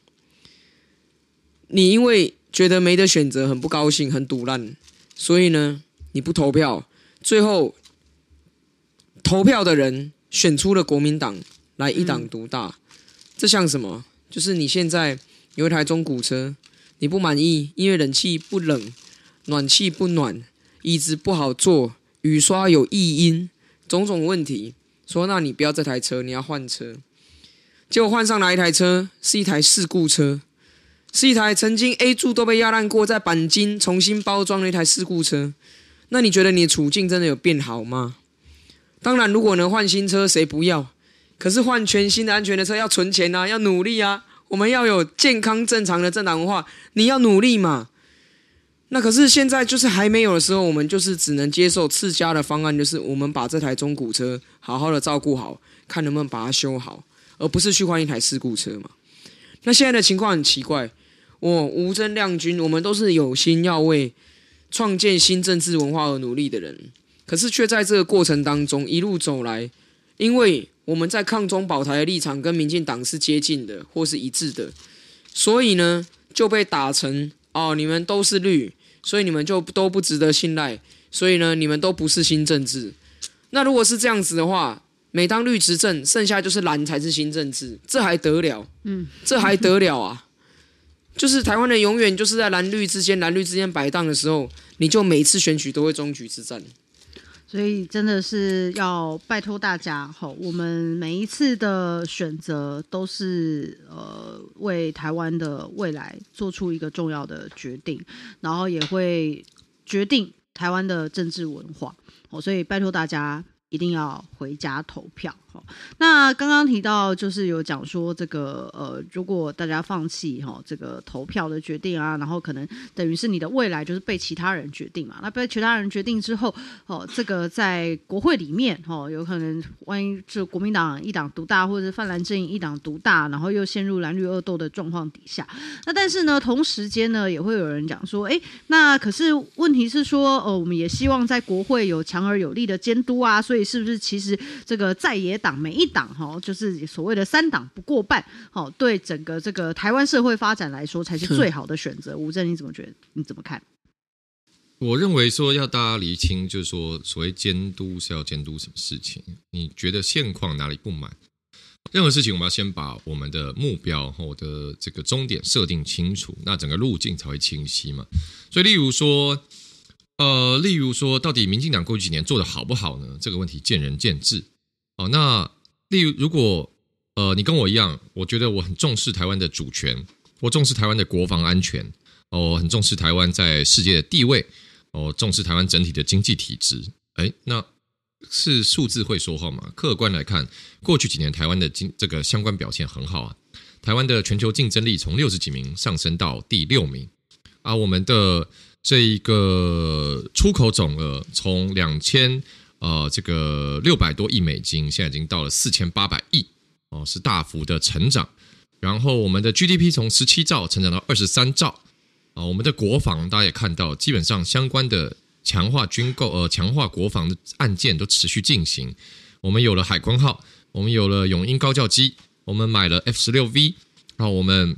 你因为觉得没得选择，很不高兴，很赌烂，所以呢，你不投票，最后。投票的人选出了国民党来一党独大，嗯，这像什么？就是你现在有一台中古车，你不满意，因为冷气不冷，暖气不暖，椅子不好坐，雨刷有异音，种种问题。说那你不要这台车，你要换车。结果换上来一台车，是一台事故车，是一台曾经 A 柱都被压烂过，在钣金重新包装的一台事故车。那你觉得你的处境真的有变好吗？当然，如果能换新车，谁不要？可是换全新的安全的车要存钱啊，要努力啊。我们要有健康正常的政党文化，你要努力嘛。那可是现在就是还没有的时候，我们就是只能接受次佳的方案，就是我们把这台中古车好好的照顾好，看能不能把它修好，而不是去换一台事故车嘛。那现在的情况很奇怪，我吴征亮君，我们都是有心要为创建新政治文化而努力的人。可是却在这个过程当中一路走来，因为我们在抗中保台的立场跟民进党是接近的或是一致的，所以呢就被打成哦，你们都是绿，所以你们就都不值得信赖，所以呢你们都不是新政治。那如果是这样子的话，每当绿执政，剩下就是蓝才是新政治，这还得了？嗯，这还得了啊？就是台湾人永远就是在蓝绿之间、蓝绿之间摆荡的时候，你就每次选举都会终局之战。所以真的是要拜托大家，吼，我们每一次的选择都是呃为台湾的未来做出一个重要的决定，然后也会决定台湾的政治文化，哦，所以拜托大家一定要回家投票。那刚刚提到就是有讲说这个呃，如果大家放弃哈这个投票的决定啊，然后可能等于是你的未来就是被其他人决定嘛。那被其他人决定之后，哦，这个在国会里面哦，有可能万一就国民党一党独大，或者是泛蓝阵营一党独大，然后又陷入蓝绿恶斗的状况底下。那但是呢，同时间呢，也会有人讲说，哎，那可是问题是说，呃，我们也希望在国会有强而有力的监督啊，所以是不是其实这个在野党每一党哈，就是所谓的三党不过半，好，对整个这个台湾社会发展来说才是最好的选择。吴正，你怎么觉得？你怎么看？我认为说要大家厘清，就是说所谓监督是要监督什么事情？你觉得现况哪里不满？任何事情，我们要先把我们的目标和我的这个终点设定清楚，那整个路径才会清晰嘛。所以，例如说，呃，例如说，到底民进党过去几年做得好不好呢？这个问题见仁见智。哦，那例如，如果呃，你跟我一样，我觉得我很重视台湾的主权，我重视台湾的国防安全，哦，很重视台湾在世界的地位，哦，重视台湾整体的经济体制。哎，那。是数字会说话嘛？客观来看，过去几年台湾的经这个相关表现很好啊。台湾的全球竞争力从六十几名上升到第六名啊。我们的这一个出口总额从两千呃这个六百多亿美金，现在已经到了四千八百亿哦，是大幅的成长。然后我们的 GDP 从十七兆成长到二十三兆啊。我们的国防大家也看到，基本上相关的。强化军购，呃，强化国防的案件都持续进行。我们有了海鲲号，我们有了永鹰高教机，我们买了 F 十六 V，然后，我们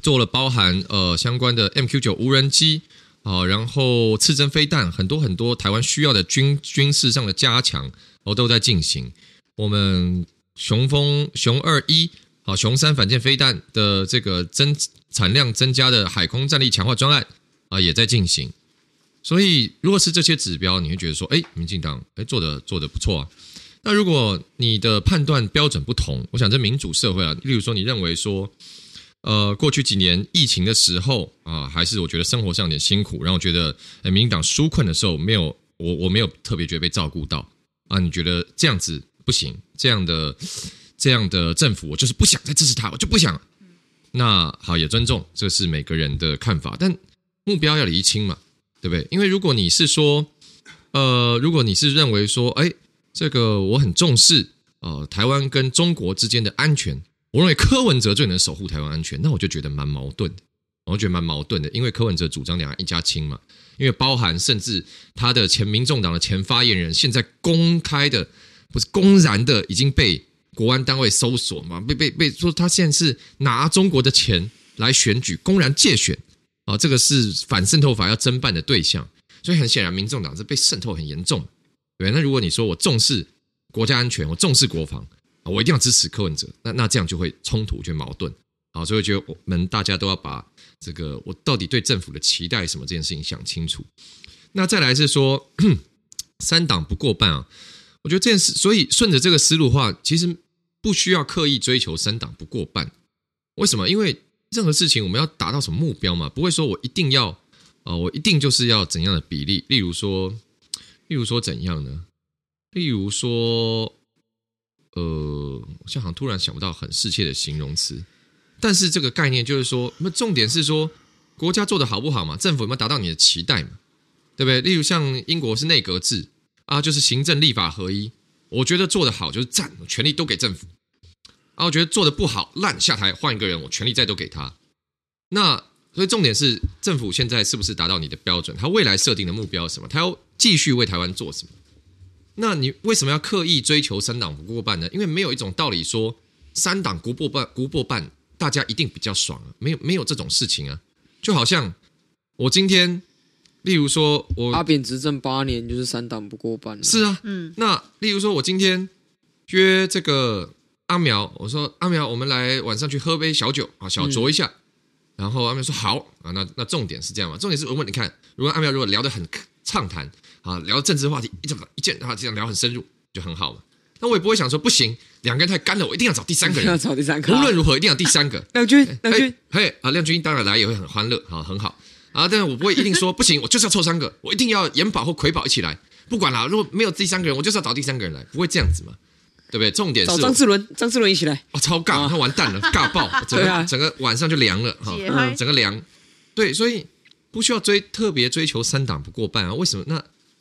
做了包含呃相关的 MQ 九无人机，啊，然后刺针飞弹，很多很多台湾需要的军军事上的加强，哦，都在进行。我们雄风雄二一，好，雄三反舰飞弹的这个增产量增加的海空战力强化专案，啊，也在进行。所以，如果是这些指标，你会觉得说，哎，民进党，哎，做的做的不错啊。那如果你的判断标准不同，我想这民主社会啊，例如说，你认为说，呃，过去几年疫情的时候啊，还是我觉得生活上有点辛苦，然后觉得，哎，民进党纾困的时候没有，我我没有特别觉得被照顾到啊。你觉得这样子不行，这样的这样的政府，我就是不想再支持他，我就不想。那好，也尊重，这是每个人的看法，但目标要厘清嘛。对不对？因为如果你是说，呃，如果你是认为说，哎，这个我很重视，呃，台湾跟中国之间的安全，我认为柯文哲最能守护台湾安全，那我就觉得蛮矛盾的，我觉得蛮矛盾的，因为柯文哲主张两岸一家亲嘛，因为包含甚至他的前民众党的前发言人，现在公开的不是公然的已经被国安单位搜索嘛，被被被说他现在是拿中国的钱来选举，公然借选。哦，这个是反渗透法要侦办的对象，所以很显然，民众党是被渗透很严重，对。那如果你说我重视国家安全，我重视国防，我一定要支持柯文哲，那那这样就会冲突，就矛盾。好，所以我觉得我们大家都要把这个我到底对政府的期待什么这件事情想清楚。那再来是说三党不过半啊，我觉得这件事，所以顺着这个思路的话，其实不需要刻意追求三党不过半。为什么？因为任何事情我们要达到什么目标嘛？不会说我一定要，啊、呃，我一定就是要怎样的比例？例如说，例如说怎样呢？例如说，呃，我现在好像突然想不到很适切的形容词。但是这个概念就是说，那重点是说国家做的好不好嘛？政府有没有达到你的期待嘛？对不对？例如像英国是内阁制啊，就是行政立法合一。我觉得做的好就是赞，权力都给政府。啊我觉得做的不好，烂下台换一个人，我权力再都给他。那所以重点是政府现在是不是达到你的标准？他未来设定的目标什么？他要继续为台湾做什么？那你为什么要刻意追求三党不过半呢？因为没有一种道理说三党不过半，不过半大家一定比较爽啊，没有没有这种事情啊。就好像我今天，例如说我阿扁执政八年就是三党不过半，是啊，嗯。那例如说我今天约这个。阿苗，我说阿苗，我们来晚上去喝杯小酒啊，小酌一下。嗯、然后阿苗说好啊，那那重点是这样嘛？重点是我问你看，如果阿苗如果聊得很畅谈啊，聊政治话题一讲一见啊，这样聊很深入就很好嘛。那我也不会想说不行，两个人太干了，我一定要找第三个人，要找第三个，无论如何一定要第三个。亮君，亮君，嘿啊，亮君当然来也会很欢乐啊，很好啊。但是我不会一定说不行，我就是要凑三个，我一定要严保或魁保一起来，不管啦。如果没有第三个人，我就是要找第三个人来，不会这样子嘛。对不对？重点是找张志伦，张志伦一起来。哦，超尬，他完蛋了，尬爆，整个整个晚上就凉了哈，整个凉。对，所以不需要追特别追求三党不过半啊？为什么？那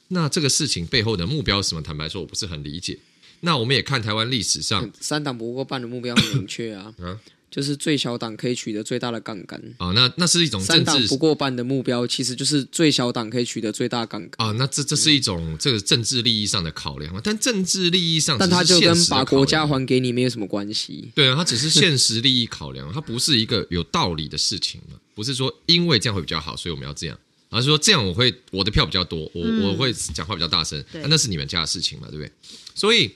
那这个事情背后的目标是什么？坦白说，我不是很理解。那我们也看台湾历史上，三党不过半的目标很明确啊。啊就是最小党可以取得最大的杠杆啊，那那是一种政治三党不过半的目标，其实就是最小党可以取得最大杠杆啊。那这这是一种这个政治利益上的考量，但政治利益上，但它就跟把国家还给你没有什么关系。对啊，它只是现实利益考量，它不是一个有道理的事情嘛。不是说因为这样会比较好，所以我们要这样，而是说这样我会我的票比较多，我我会讲话比较大声，那那是你们家的事情嘛，对不对？所以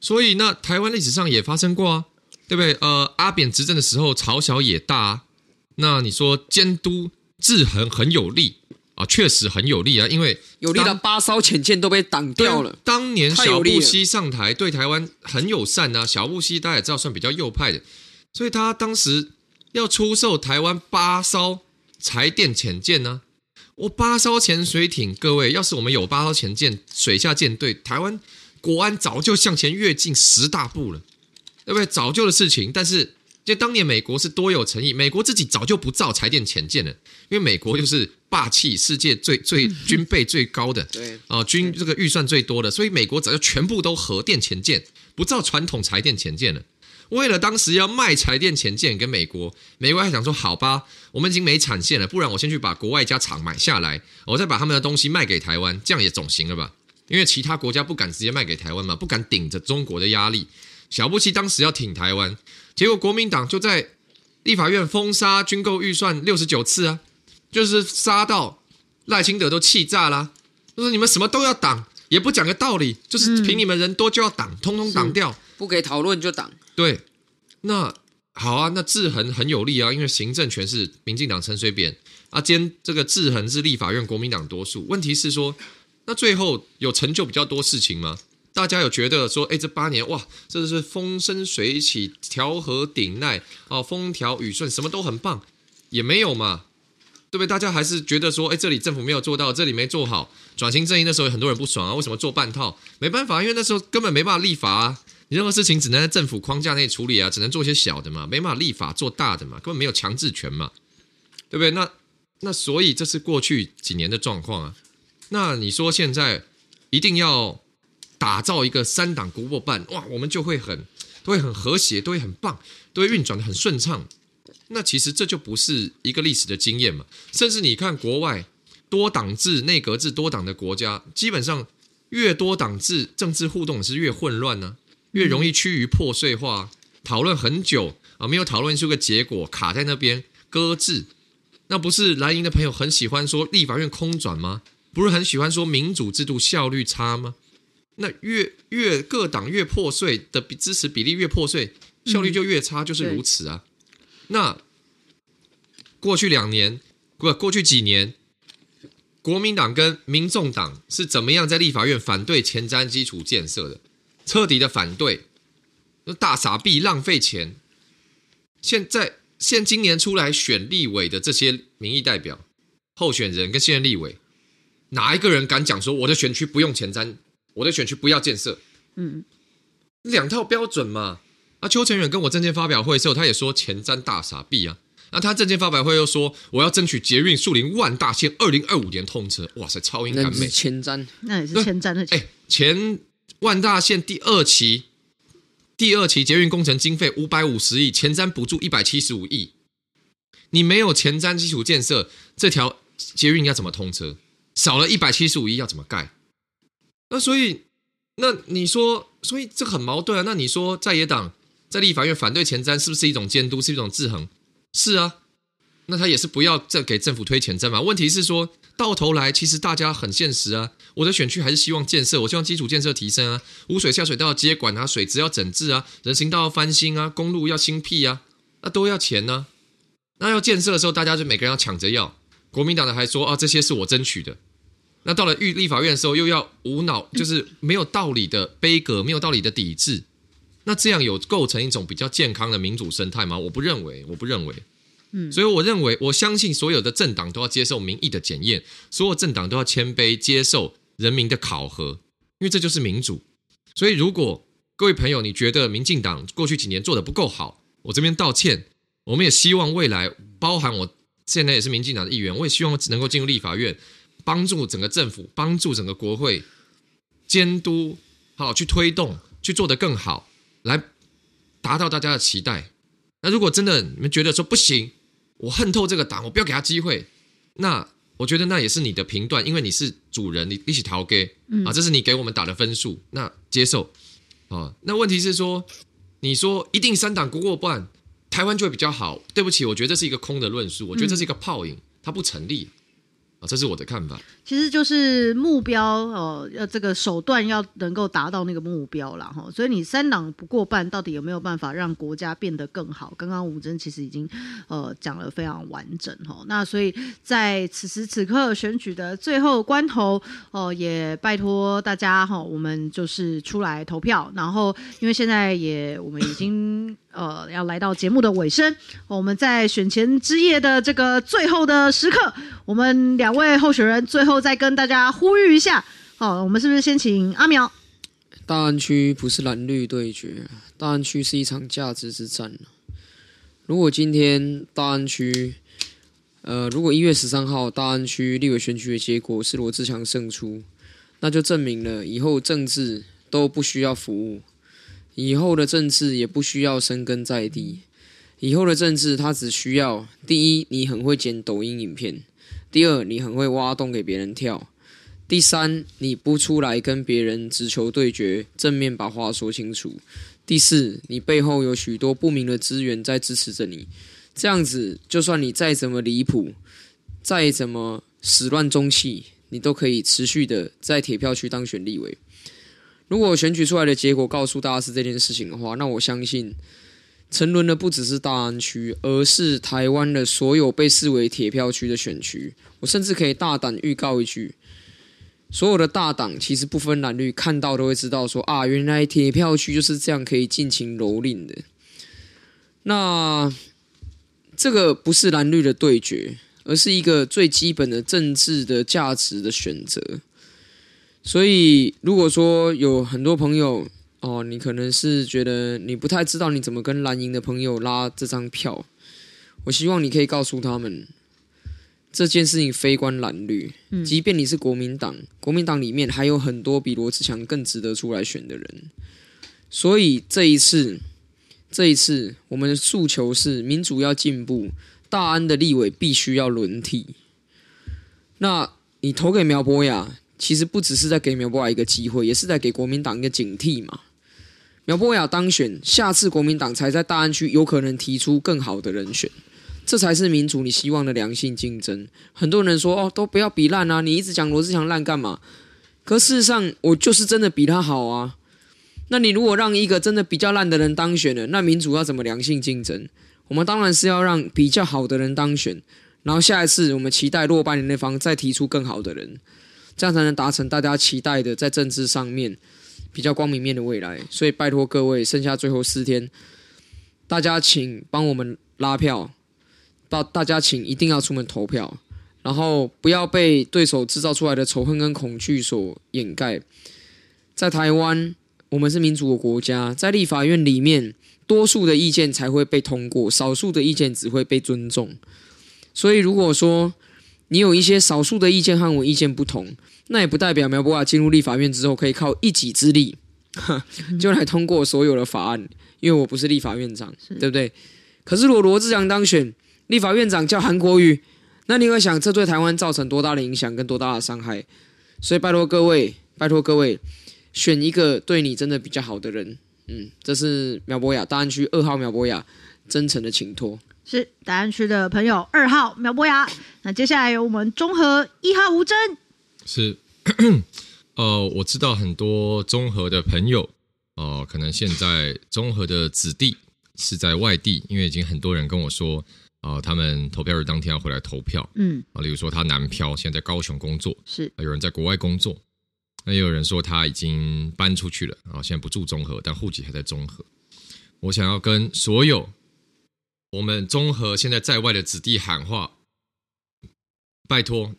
所以那台湾历史上也发生过啊，对不对？呃，阿扁执政的时候，朝小野大啊，那你说监督制衡很有力啊，确实很有力啊，因为有力的八艘潜舰都被挡掉了。当年小布希上台对台湾很友善啊，小布希大家也知道算比较右派的，所以他当时要出售台湾八艘柴电潜舰呢。我八艘潜水艇，各位，要是我们有八艘潜舰，水下舰队，台湾国安早就向前跃进十大步了，对不对？早就的事情。但是，就当年美国是多有诚意，美国自己早就不造柴电潜舰了，因为美国就是霸气，世界最最军备最高的，对啊、呃，军这个预算最多的，所以美国早就全部都核电潜舰，不造传统柴电潜舰了。为了当时要卖柴电潜舰给美国，美国还想说：“好吧，我们已经没产线了，不然我先去把国外一家厂买下来，我再把他们的东西卖给台湾，这样也总行了吧？因为其他国家不敢直接卖给台湾嘛，不敢顶着中国的压力。小布希当时要挺台湾，结果国民党就在立法院封杀军购预算六十九次啊，就是杀到赖清德都气炸了，就是你们什么都要挡，也不讲个道理，就是凭你们人多就要挡，通通挡掉，不给讨论就挡。”对，那好啊，那制衡很有利啊，因为行政权是民进党陈水扁啊，兼这个制衡是立法院国民党多数。问题是说，那最后有成就比较多事情吗？大家有觉得说，哎，这八年哇，这是风生水起，调和鼎鼐啊，风调雨顺，什么都很棒，也没有嘛，对不对？大家还是觉得说，哎，这里政府没有做到，这里没做好，转型正义那时候有很多人不爽啊，为什么做半套？没办法，因为那时候根本没办法立法啊。你任何事情只能在政府框架内处理啊，只能做些小的嘛，没办法立法做大的嘛，根本没有强制权嘛，对不对？那那所以这是过去几年的状况啊。那你说现在一定要打造一个三党国过半，哇，我们就会很都会很和谐，都会很棒，都会运转得很顺畅。那其实这就不是一个历史的经验嘛。甚至你看国外多党制、内阁制多党的国家，基本上越多党制，政治互动是越混乱呢、越容易趋于破碎化，讨论很久啊，没有讨论出个结果，卡在那边搁置。那不是蓝营的朋友很喜欢说立法院空转吗？不是很喜欢说民主制度效率差吗？那越越各党越破碎的比支持比例越破碎，效率就越差，就是如此啊。那过去两年不过去几年，国民党跟民众党是怎么样在立法院反对前瞻基础建设的？彻底的反对，大傻逼浪费钱。现在现今年出来选立委的这些民意代表、候选人跟现任立委，哪一个人敢讲说我的选区不用前瞻，我的选区不要建设？嗯，两套标准嘛。啊，邱成远跟我证件发表会的时候，他也说前瞻大傻逼啊。那他证件发表会又说我要争取捷运树林万大线二零二五年通车。哇塞，超英赶美，前瞻，那也是前瞻的钱。哎，前。万大线第二期，第二期捷运工程经费五百五十亿，前瞻补助一百七十五亿。你没有前瞻基础建设，这条捷运要怎么通车？少了一百七十五亿要怎么盖？那所以，那你说，所以这很矛盾啊。那你说，在野党在立法院反对前瞻，是不是一种监督，是一种制衡？是啊。那他也是不要再给政府推前瞻嘛？问题是说。到头来，其实大家很现实啊。我的选区还是希望建设，我希望基础建设提升啊，污水下水道接管啊，水质要整治啊，人行道要翻新啊，公路要新辟啊，那都要钱呢、啊。那要建设的时候，大家就每个人要抢着要。国民党的还说啊，这些是我争取的。那到了立立法院的时候，又要无脑，就是没有道理的杯葛，没有道理的抵制。那这样有构成一种比较健康的民主生态吗？我不认为，我不认为。所以我认为，我相信所有的政党都要接受民意的检验，所有政党都要谦卑接受人民的考核，因为这就是民主。所以，如果各位朋友你觉得民进党过去几年做得不够好，我这边道歉。我们也希望未来，包含我现在也是民进党的议员，我也希望能够进入立法院，帮助整个政府，帮助整个国会监督，好去推动，去做得更好，来达到大家的期待。那如果真的你们觉得说不行，我恨透这个党，我不要给他机会。那我觉得那也是你的评断，因为你是主人，你一起逃给啊，这是你给我们打的分数，那接受啊。那问题是说，你说一定三党不过半，台湾就会比较好。对不起，我觉得这是一个空的论述，我觉得这是一个泡影，它不成立啊。这是我的看法。其实就是目标哦，要这个手段要能够达到那个目标了哈。所以你三党不过半，到底有没有办法让国家变得更好？刚刚吴真其实已经呃讲了非常完整哈。那所以在此时此刻选举的最后关头哦，也拜托大家哈，我们就是出来投票。然后因为现在也我们已经呃要来到节目的尾声，我们在选前之夜的这个最后的时刻，我们两位候选人最后再跟大家呼吁一下，好，我们是不是先请阿苗？大安区不是蓝绿对决，大安区是一场价值之战。如果今天大安区，呃，如果一月十三号大安区立委选举的结果是罗志强胜出，那就证明了以后政治都不需要服务，以后的政治也不需要深根在地，以后的政治它只需要第一，你很会剪抖音影片。第二，你很会挖洞给别人跳；第三，你不出来跟别人直球对决，正面把话说清楚；第四，你背后有许多不明的资源在支持着你。这样子，就算你再怎么离谱，再怎么始乱终弃，你都可以持续的在铁票区当选立委。如果选举出来的结果告诉大家是这件事情的话，那我相信。沉沦的不只是大安区，而是台湾的所有被视为铁票区的选区。我甚至可以大胆预告一句：所有的大党其实不分蓝绿，看到都会知道说啊，原来铁票区就是这样可以尽情蹂躏的。那这个不是蓝绿的对决，而是一个最基本的政治的价值的选择。所以，如果说有很多朋友，哦，你可能是觉得你不太知道你怎么跟蓝营的朋友拉这张票。我希望你可以告诉他们，这件事情非关蓝绿。即便你是国民党，国民党里面还有很多比罗志强更值得出来选的人。所以这一次，这一次我们的诉求是民主要进步，大安的立委必须要轮替。那你投给苗博雅，其实不只是在给苗博雅一个机会，也是在给国民党一个警惕嘛。苗博雅当选，下次国民党才在大安区有可能提出更好的人选，这才是民主你希望的良性竞争。很多人说哦，都不要比烂啊，你一直讲罗志祥烂干嘛？可事实上，我就是真的比他好啊。那你如果让一个真的比较烂的人当选了，那民主要怎么良性竞争？我们当然是要让比较好的人当选，然后下一次我们期待落败的那方再提出更好的人，这样才能达成大家期待的在政治上面。比较光明面的未来，所以拜托各位，剩下最后四天，大家请帮我们拉票，大大家请一定要出门投票，然后不要被对手制造出来的仇恨跟恐惧所掩盖。在台湾，我们是民主的国家，在立法院里面，多数的意见才会被通过，少数的意见只会被尊重。所以，如果说你有一些少数的意见和我意见不同，那也不代表苗博雅进入立法院之后可以靠一己之力 就来通过所有的法案，因为我不是立法院长，对不对？可是如果罗志祥当选立法院长叫韩国瑜，那你会想这对台湾造成多大的影响跟多大的伤害？所以拜托各位，拜托各位，选一个对你真的比较好的人。嗯，这是苗博雅大安区二号苗博雅真诚的请托。是答案区的朋友二号苗博雅。那接下来由我们中和一号吴真。是，呃，我知道很多中和的朋友，哦、呃，可能现在综合的子弟是在外地，因为已经很多人跟我说，啊、呃，他们投票日当天要回来投票，嗯，啊，例如说他南漂，现在在高雄工作，是，有人在国外工作，那也有人说他已经搬出去了，啊，现在不住综合，但户籍还在综合。我想要跟所有我们中和现在在外的子弟喊话，拜托。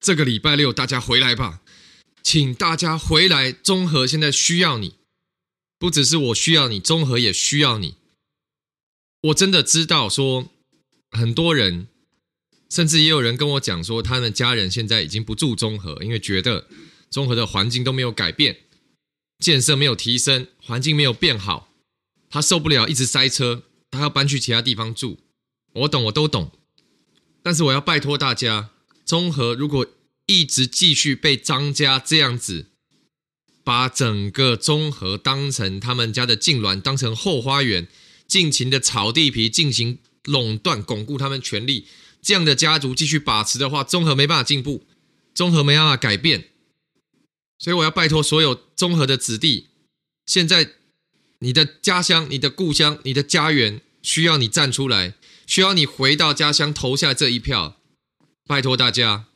这个礼拜六大家回来吧，请大家回来。中和现在需要你，不只是我需要你，中和也需要你。我真的知道说，很多人，甚至也有人跟我讲说，他们家人现在已经不住中和，因为觉得中和的环境都没有改变，建设没有提升，环境没有变好，他受不了一直塞车，他要搬去其他地方住。我懂，我都懂，但是我要拜托大家。中和如果一直继续被张家这样子，把整个中和当成他们家的痙攣，当成后花园，尽情的炒地皮，进行垄断，巩固他们权力，这样的家族继续把持的话，中和没办法进步。中和没办法改变，所以我要拜托所有中和的子弟，现在你的家乡、你的故乡、你的家园需要你站出来，需要你回到家乡投下这一票。拜托大家，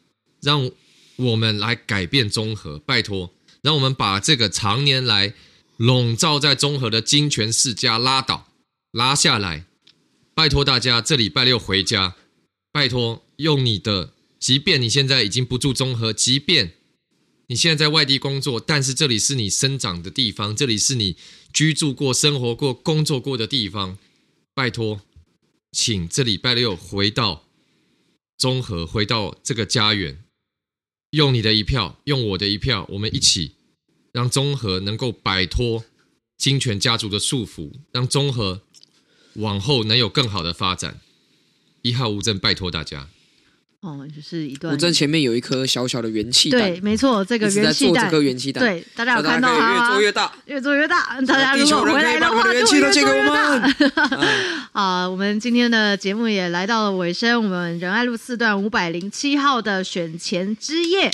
让我们来改变中和。拜托，让我们把这个常年来笼罩在中和的金权世家拉倒、拉下来。拜托大家，这礼拜六回家。拜托，用你的，即便你现在已经不住中和，即便你现在在外地工作，但是这里是你生长的地方，这里是你居住过、生活过、工作过的地方。拜托，请这礼拜六回到中和，回到这个家园，用你的一票，用我的一票，我们一起让中和能够摆脱金权家族的束缚，让中和往后能有更好的发展。一号吴峥，拜托大家。哦，就是一段。古镇前面有一颗小小的元气弹，对，没错，这个元气弹，这颗元气弹，对，大家有看到啊？越做越大，越做越大。大家如果回来的话，元气都借给我们。啊，我们今天的节目也来到了尾声，我们仁爱路四段五百零七号的选前之夜。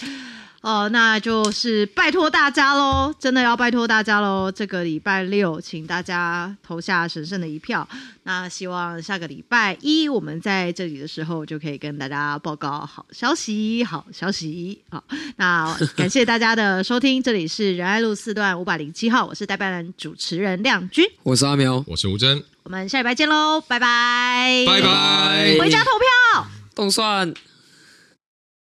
哦、呃，那就是拜托大家喽，真的要拜托大家喽！这个礼拜六，请大家投下神圣的一票。那希望下个礼拜一我们在这里的时候，就可以跟大家报告好消息，好消息。好，那 感谢大家的收听，这里是仁爱路四段五百零七号，我是代班人主持人亮君，我是阿苗，我是吴真，我们下礼拜见喽，拜拜，拜拜，回家投票，冻蒜。